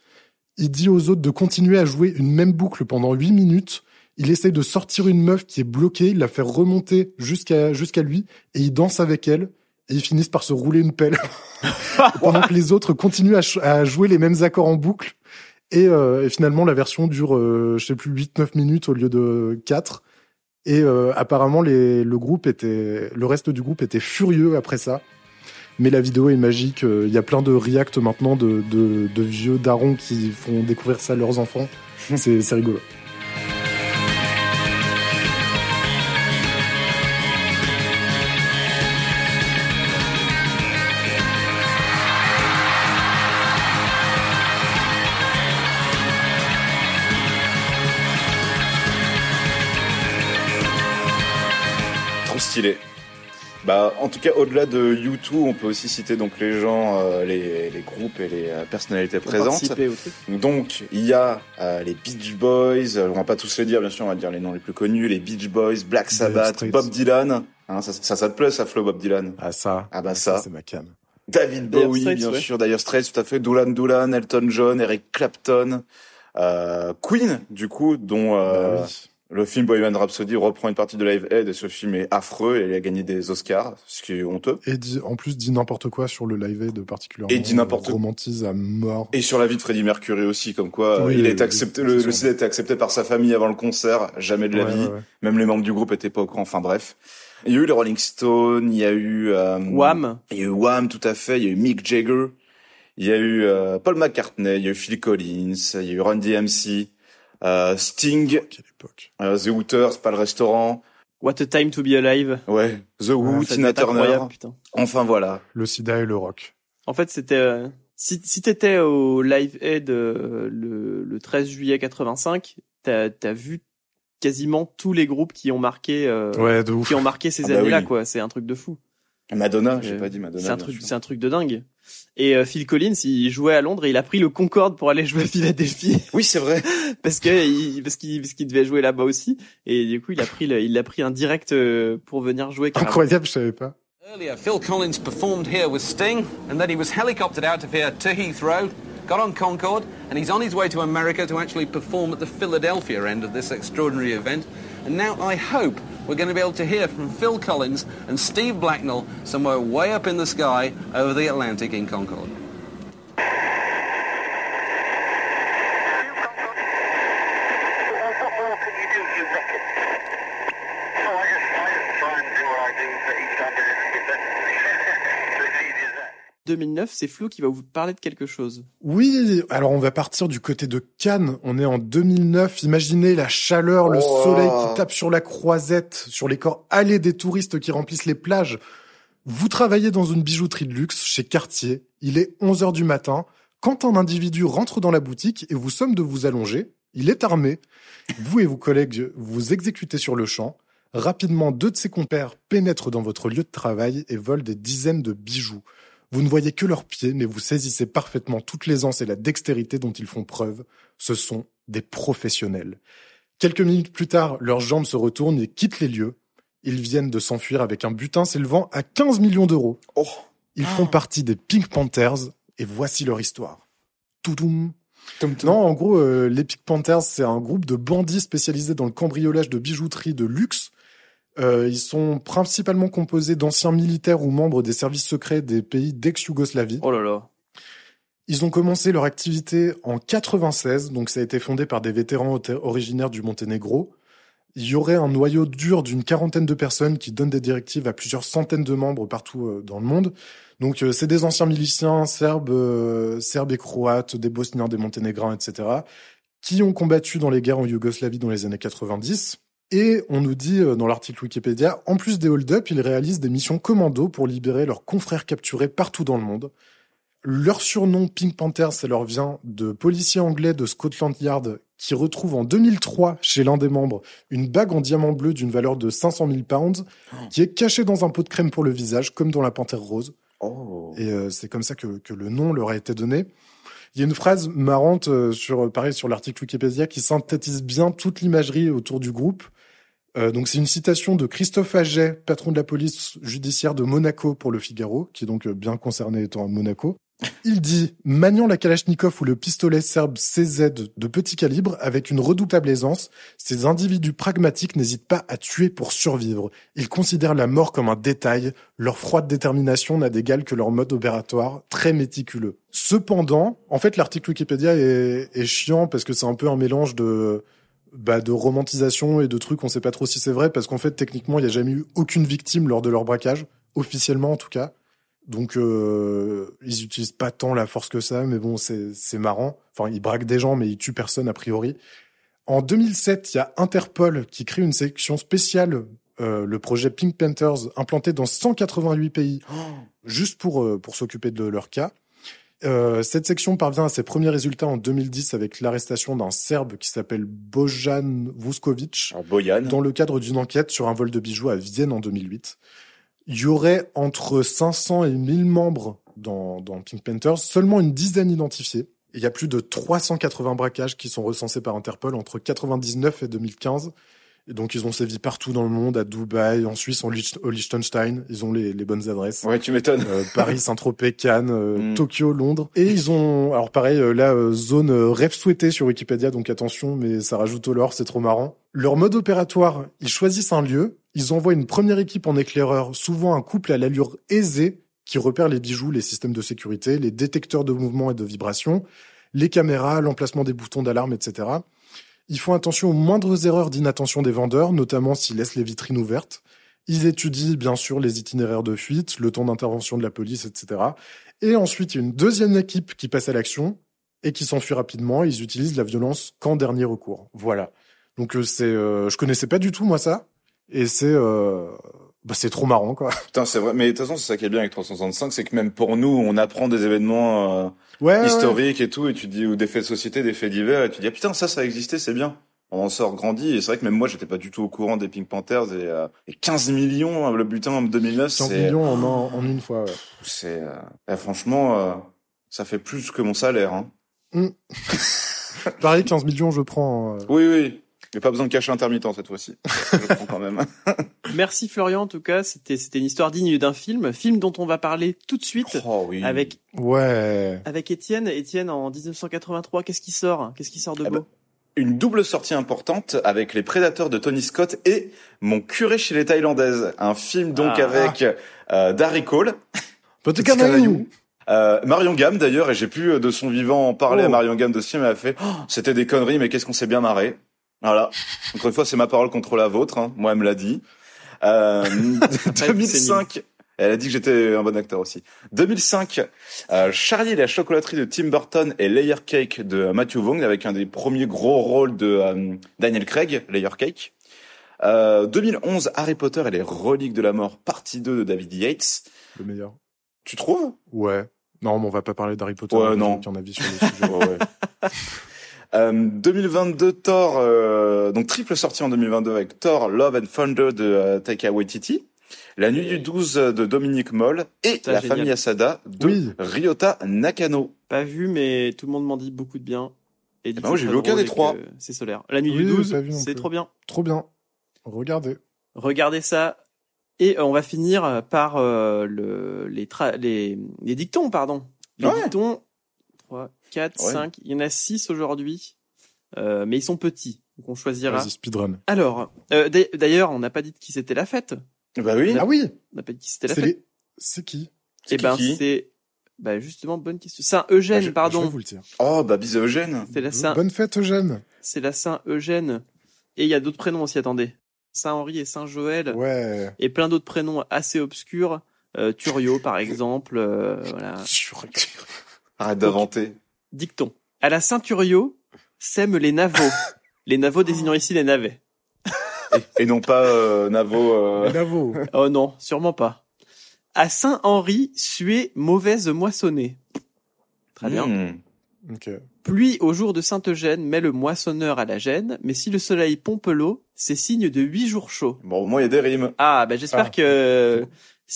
Il dit aux autres de continuer à jouer une même boucle pendant 8 minutes. Il essaye de sortir une meuf qui est bloquée, il la fait remonter jusqu'à jusqu'à lui et il danse avec elle. Et ils finissent par se rouler une pelle. Pendant que les autres continuent à, jouer les mêmes accords en boucle. Et, euh, et finalement la version dure euh, je sais plus 8 9 minutes au lieu de 4 et euh, apparemment les, le groupe était le reste du groupe était furieux après ça mais la vidéo est magique. euh, Il y a plein de reacts maintenant de, de, de vieux darons qui font découvrir ça à leurs enfants. C'est c'est rigolo.
Trop stylé. Bah, en tout cas, au-delà de U2, on peut aussi citer donc les gens, euh, les, les groupes et les euh, personnalités présentes. Donc, il y a euh, les Beach Boys, euh, on va pas tous les dire, bien sûr, on va dire les noms les plus connus, les Beach Boys, Black Sabbath. Bob Dylan. Hein, ça, ça, ça te plaît, ça, Flo, Bob Dylan?
Ah ça,
Ah bah ça.
c'est ma cam.
David Bowie,
Straits,
bien
ouais.
sûr, d'ailleurs Straits, tout à fait, Dulan Dulan, Elton John, Eric Clapton, euh, Queen, du coup, dont euh,
Bah oui.
Le film Bohemian Rhapsody reprend une partie de Live Aid, et ce film est affreux, et il a gagné des Oscars, ce qui est honteux.
Et dit, en plus dit n'importe quoi sur le live aid particulièrement.
Et dit n'importe-
Romantise à mort.
Et sur la vie de Freddie Mercury aussi, comme quoi
Oui,
il été accepté,
oui,
le, le. CD a été accepté par sa famille avant le concert, jamais de la
Ouais,
vie.
ouais, ouais.
Même les membres du groupe étaient pas au courant. Enfin bref, il y a eu les Rolling Stones, il y a eu euh,
Wham.
il y a eu Wham, tout à fait. Il y a eu Mick Jagger, il y a eu euh, Paul McCartney, il y a eu Phil Collins, il y a eu Run DMC, euh, Sting,
Quelle époque.
euh, The Hooters, pas le restaurant,
What a time to be alive.
ouais, The Who,
Ça
Tina Turner. Enfin voilà.
Le sida et le rock.
En fait, c'était euh, si si t'étais au Live Aid euh, le, le 13 juillet 85, t'as t'as vu quasiment tous les groupes qui ont marqué euh,
Ouais, de ouf.
qui ont marqué ces
Ah bah
années-là
oui.
quoi. C'est un truc de fou.
Madonna, j'ai pas dit Madonna.
C'est un truc, c'est un truc de dingue. Et euh, Phil Collins, il jouait à Londres et il a pris le Concorde pour aller jouer à Philadelphie
Oui, c'est vrai.
parce que il, parce qu'il parce qu'il devait jouer là-bas aussi. Et du coup, il a pris le, il a pris un direct euh, pour venir jouer. carrément.
Incroyable, je savais pas.
Earlier, Phil Collins performed here with Sting, and then he was helicoptered out of here to Heathrow, got on Concorde, and he's on his way to America to actually perform at the Philadelphia end of this extraordinary event. And now I hope we're going to be able to hear from Phil Collins and Steve Blacknell somewhere way up in the sky over the Atlantic in Concorde.
2009, c'est Flo qui va vous parler de quelque chose.
Oui, alors on va partir du côté de Cannes. On est en 2009. Imaginez la chaleur, le
Oh.
soleil qui tape sur la croisette, sur les corps allés des touristes qui remplissent les plages. Vous travaillez dans une bijouterie de luxe chez Cartier. Il est 11 heures du matin. Quand un individu rentre dans la boutique et vous somme de vous allonger, il est armé. Vous et vos collègues vous exécutez sur le champ. Rapidement, deux de ses compères pénètrent dans votre lieu de travail et volent des dizaines de bijoux. Vous ne voyez que leurs pieds, mais vous saisissez parfaitement toute l'aisance et la dextérité dont ils font preuve. Ce sont des professionnels. Quelques minutes plus tard, leurs jambes se retournent et quittent les lieux. Ils viennent de s'enfuir avec un butin s'élevant à 15 millions d'euros.
Oh.
Ils font partie des Pink Panthers et voici leur histoire. Toudoum. Non, en gros, euh, les Pink Panthers, c'est un groupe de bandits spécialisés dans le cambriolage de bijouterie de luxe. Euh, ils sont principalement composés d'anciens militaires ou membres des services secrets des pays d'ex-Yougoslavie.
Oh là là.
Ils ont commencé leur activité en 96, donc ça a été fondé par des vétérans originaires du Monténégro. Il y aurait un noyau dur d'une quarantaine de personnes qui donnent des directives à plusieurs centaines de membres partout euh, dans le monde. Donc euh, c'est des anciens miliciens serbes, euh, serbes et croates, des bosniens, des monténégrins, etc., qui ont combattu dans les guerres en Yougoslavie dans les années 90. Et on nous dit euh, dans l'article Wikipédia, en plus des hold-up, ils réalisent des missions commando pour libérer leurs confrères capturés partout dans le monde. Leur surnom Pink Panther, ça leur vient de policiers anglais de Scotland Yard qui retrouvent en 2003 chez l'un des membres une bague en diamant bleu d'une valeur de 500 000 pounds qui est cachée dans un pot de crème pour le visage, comme dans la panthère rose.
Oh.
Et euh, c'est comme ça que, que le nom leur a été donné. Il y a une phrase marrante euh, sur, pareil, sur l'article Wikipédia qui synthétise bien toute l'imagerie autour du groupe. Euh, donc c'est une citation de Christophe Aget, patron de la police judiciaire de Monaco pour le Figaro, qui est donc euh, bien concerné étant à Monaco. Il dit maniant la Kalachnikov ou le pistolet serbe CZ de petit calibre avec une redoutable aisance, ces individus pragmatiques n'hésitent pas à tuer pour survivre. Ils considèrent la mort comme un détail. Leur froide détermination n'a d'égal que leur mode opératoire très méticuleux. Cependant, en fait, l'article Wikipédia est, est chiant parce que c'est un peu un mélange de bah, de romantisation et de trucs. On sait pas trop si c'est vrai parce qu'en fait, techniquement, il n'y a jamais eu aucune victime lors de leur braquage, officiellement en tout cas. Donc euh, ils utilisent pas tant la force que ça, mais bon, c'est c'est marrant. Enfin, ils braquent des gens, mais ils tuent personne a priori. En 2007, il y a Interpol qui crée une section spéciale, euh, le projet Pink Panthers, implanté dans 188 pays, juste pour euh, pour s'occuper de leur cas. Euh, cette section parvient à ses premiers résultats en 2010 avec l'arrestation d'un Serbe qui s'appelle Bojan Vuskovic
Boyan.
dans le cadre d'une enquête sur un vol de bijoux à Vienne en 2008. Il y aurait entre 500 et 1000 membres dans, dans Pink Panthers, seulement une dizaine identifiés. Il y a plus de 380 braquages qui sont recensés par Interpol entre 99 et 2015. Et donc ils ont sévi partout dans le monde, à Dubaï, en Suisse, en Lich- au Liechtenstein. Ils ont les, les bonnes adresses.
Ouais, tu m'étonnes.
Euh, Paris, Saint-Tropez, Cannes, euh,
Mm.
Tokyo, Londres. Et ils ont, alors pareil, euh, là, zone rêve souhaité sur Wikipédia, donc attention, mais ça rajoute au lore, c'est trop marrant. Leur mode opératoire, ils choisissent un lieu, ils envoient une première équipe en éclaireur, souvent un couple à l'allure aisée, qui repère les bijoux, les systèmes de sécurité, les détecteurs de mouvement et de vibration, les caméras, l'emplacement des boutons d'alarme, etc. Ils font attention aux moindres erreurs d'inattention des vendeurs, notamment s'ils laissent les vitrines ouvertes. Ils étudient bien sûr les itinéraires de fuite, le temps d'intervention de la police, etc. Et ensuite, il y a une deuxième équipe qui passe à l'action et qui s'enfuit rapidement. Ils utilisent la violence qu'en dernier recours. Voilà. Donc euh, c'est, euh, je connaissais pas du tout moi ça, et c'est, euh, bah, c'est trop marrant quoi.
Putain, c'est vrai. Mais de toute façon, c'est ça qui est bien avec 365, c'est que même pour nous, on apprend des événements euh,
Ouais. ouais,
historiques et tout, et tu dis ou des faits de société, des faits divers, et tu dis ah, putain, ça, ça a existé, c'est bien. On en sort grandi, et c'est vrai que même moi, j'étais pas du tout au courant des Pink Panthers et, euh, et 15 millions hein, le butin en 2009,
15
c'est,
millions en, un- en une fois. ouais.
c'est, euh, eh, franchement, euh, ça fait plus que mon salaire. Hein.
Pareil, 15 millions, je prends. euh,
Oui, oui. Mais pas besoin de cacher intermittent cette fois-ci. Je prends quand même.
Merci Florian, en tout cas, c'était c'était une histoire digne d'un film, film dont on va parler tout de suite
Oh oui.
avec
Ouais.
avec Étienne. Étienne, en 1983, qu'est-ce qui sort? Qu'est-ce qui sort de
Ah
beau?
bah, une double sortie importante avec les prédateurs de Tony Scott et Mon curé chez les Thaïlandaises, un film donc
Ah.
avec euh, Darry Cole,
Petit canaillou.
euh, Marion Gamme d'ailleurs, et j'ai pu euh, de son vivant en parler
Oh.
à Marion Gamme de ce film, elle a fait Oh, c'était des conneries, mais qu'est-ce qu'on s'est bien marré. Voilà. Encore une fois, c'est ma parole contre la vôtre. Hein. Moi, elle me l'a dit. Euh, 2005. Elle a dit que j'étais un bon acteur aussi. 2005, euh, Charlie et la chocolaterie de Tim Burton et Layer Cake de Matthew Vaughn avec un des premiers gros rôles de euh, Daniel Craig, Layer Cake. Euh, 2011, Harry Potter et les reliques de la mort, partie 2 de David Yates.
Le meilleur.
Tu trouves?
Ouais. Non, mais on va pas parler d'Harry Potter.
Ouais, non.
Qui en a vu sur le sujet.
Ouais, ouais. Euh, 2022 Thor, euh, donc triple sortie en 2022 avec Thor Love and Thunder de euh, Taika Waititi, La Nuit du 12 de Dominique Moll et
Putain,
La
génial.
Famille Asada de
Oui.
Ryota Nakano.
Pas vu, mais tout le monde m'en dit beaucoup de bien. Et dit
ben moi, j'ai vu aucun
drôle
des
et
trois.
que C'est solaire. La nuit
Oui,
du
j'ai
12,
pas vu non
c'est
plus.
trop bien.
Trop bien. Regardez.
Regardez ça. Et euh, on va finir par euh, le, les, tra- les, les dictons, pardon. Les
Ouais.
dictons, 3, 4,
Ouais.
5, il y en a 6 aujourd'hui, euh, mais ils sont petits, donc on choisira.
Vas-y, speedrun.
Alors, euh, d'a- d'ailleurs, on n'a pas dit de qui c'était la fête.
Bah oui.
Ah oui.
On n'a pas dit de qui c'était la fête.
les... C'est qui?
C'est
Eh ben, c'est, bah, justement, bonne question. Saint-Eugène,
Bah, je-
Je vais
pardon.
vous le dire.
Oh bah bise Eugène.
C'est la Saint,
Bonne fête, Eugène.
c'est la Saint-Eugène. Et il y a d'autres prénoms aussi, attendez. Saint-Henri et Saint-Joël.
Ouais.
Et plein d'autres prénoms assez obscurs. Euh, Turio, par exemple. euh, voilà.
Arrête d'inventer.
Dicton. À la Saint-Turio sèment les navaux. les navaux désignant ici les navets.
Et non pas euh, Navo. euh.
Oh non, sûrement pas. À Saint-Henri, suée mauvaise moissonnée. Très bien.
hmm.
Ok.
Pluie au jour de Saint-Eugène met le moissonneur à la gêne, mais si le soleil pompe l'eau, c'est signe de huit jours chauds.
Bon, au moins il y a des rimes.
Ah, bah j'espère
Ah.
que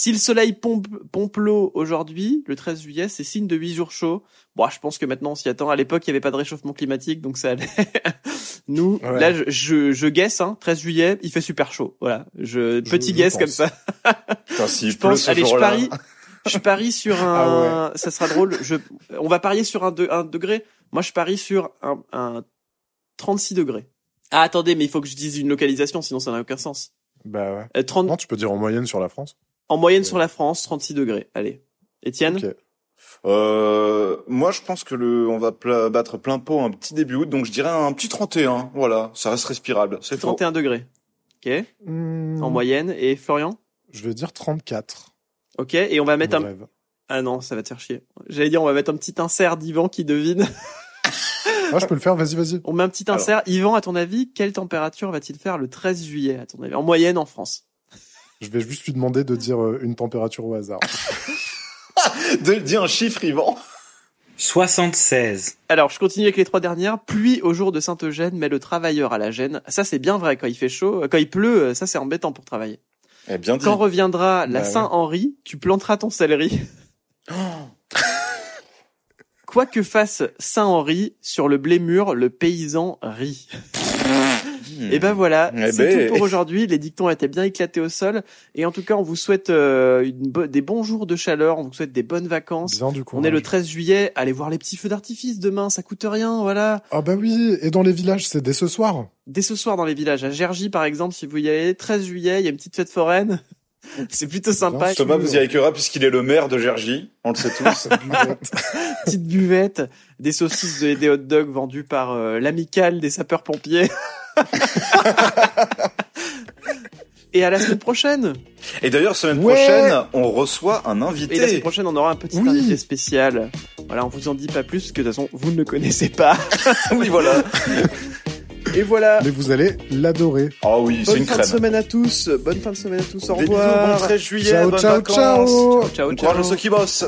si le soleil pompe, pompe l'eau aujourd'hui, le 13 juillet, c'est signe de huit jours chauds. Bon, je pense que maintenant on s'y attend. À l'époque, il n'y avait pas de réchauffement climatique, donc ça allait. Nous,
Ouais.
là, je, je, je guesse, hein, 13 juillet, il fait super chaud. Voilà, je, petit
je
guess
pense.
comme ça.
Putain,
Je pense, allez, je parie, Je parie sur un. Ça sera drôle. Je. On va parier sur un, de... un degré. Moi, je parie sur un, un 36 degrés. Ah, attendez, mais il faut que je dise une localisation, sinon ça n'a aucun sens.
Bah ouais.
Euh, 30...
Non, tu peux dire en moyenne sur la France.
En moyenne sur la France, 36 degrés. Allez. Étienne
Ok.
Euh, moi, je pense que le, on va pla- battre plein pot un petit début août, donc je dirais un petit 31. Voilà, ça reste respirable. C'est fort.
31 degrés. Ok.
Hmm,
En moyenne. Et Florian
Je vais dire 34.
Ok. Et on va mettre
Mon
un.
rêve.
Ah non, ça va te faire chier. J'allais dire, on va mettre un petit insert d'Yvan qui devine.
Ah, je peux le faire, vas-y, vas-y.
On met un petit insert. Yvan, à ton avis, quelle température va-t-il faire le 13 juillet, à ton avis? En moyenne en France.
Je vais juste lui demander de dire euh, une température au hasard.
De dire un chiffre, Yvan.
76.
Alors, je continue avec les trois dernières. Pluie au jour de Saint-Eugène met le travailleur à la gêne. Ça, c'est bien vrai. Quand il fait chaud, euh, quand il pleut, euh, ça, c'est embêtant pour travailler.
Eh bien dit.
Quand reviendra la
Bah ouais.
Saint-Henri, tu planteras ton céleri. Quoi que fasse Saint-Henri, sur le blé mûr, le paysan rit. Et ben voilà,
Eh
c'est
ben.
tout pour aujourd'hui. Les dictons étaient bien éclatés au sol. Et en tout cas, on vous souhaite euh, une bo- des bons jours de chaleur. On vous souhaite des bonnes vacances.
Bien du coup.
On est le 13 juillet. Allez voir les petits feux d'artifice demain. Ça coûte rien. Voilà.
Ah bah oui, et dans les villages, c'est dès ce soir.
Dès ce soir dans les villages. À Gergy, par exemple, si vous y allez, 13 juillet, il y a une petite fête foraine. C'est plutôt sympa.
Bien
Thomas vous y arrivera puisqu'il est le maire de Gergy. On le sait tous.
Petite buvette, des saucisses et des hot dogs vendus par euh, l'amicale des sapeurs-pompiers. et à la semaine prochaine.
Et d'ailleurs, semaine
Ouais.
prochaine, on reçoit un
Et la semaine
invité.
prochaine, on aura un petit
Oui.
invité spécial. Voilà, on vous en dit pas plus, parce que de toute façon, vous ne le connaissez pas.
oui, voilà.
Et voilà.
Mais vous allez l'adorer.
Ah oui, c'est
Bonne
une
fin de
crème.
semaine à tous. Bonne fin de semaine à tous. Au
Des bisous,
revoir.
bon 13 juillet,
Ciao,
bonnes
ciao,
vacances.
ciao.
Ciao,
Bon courage
ciao.
à ceux qui bossent.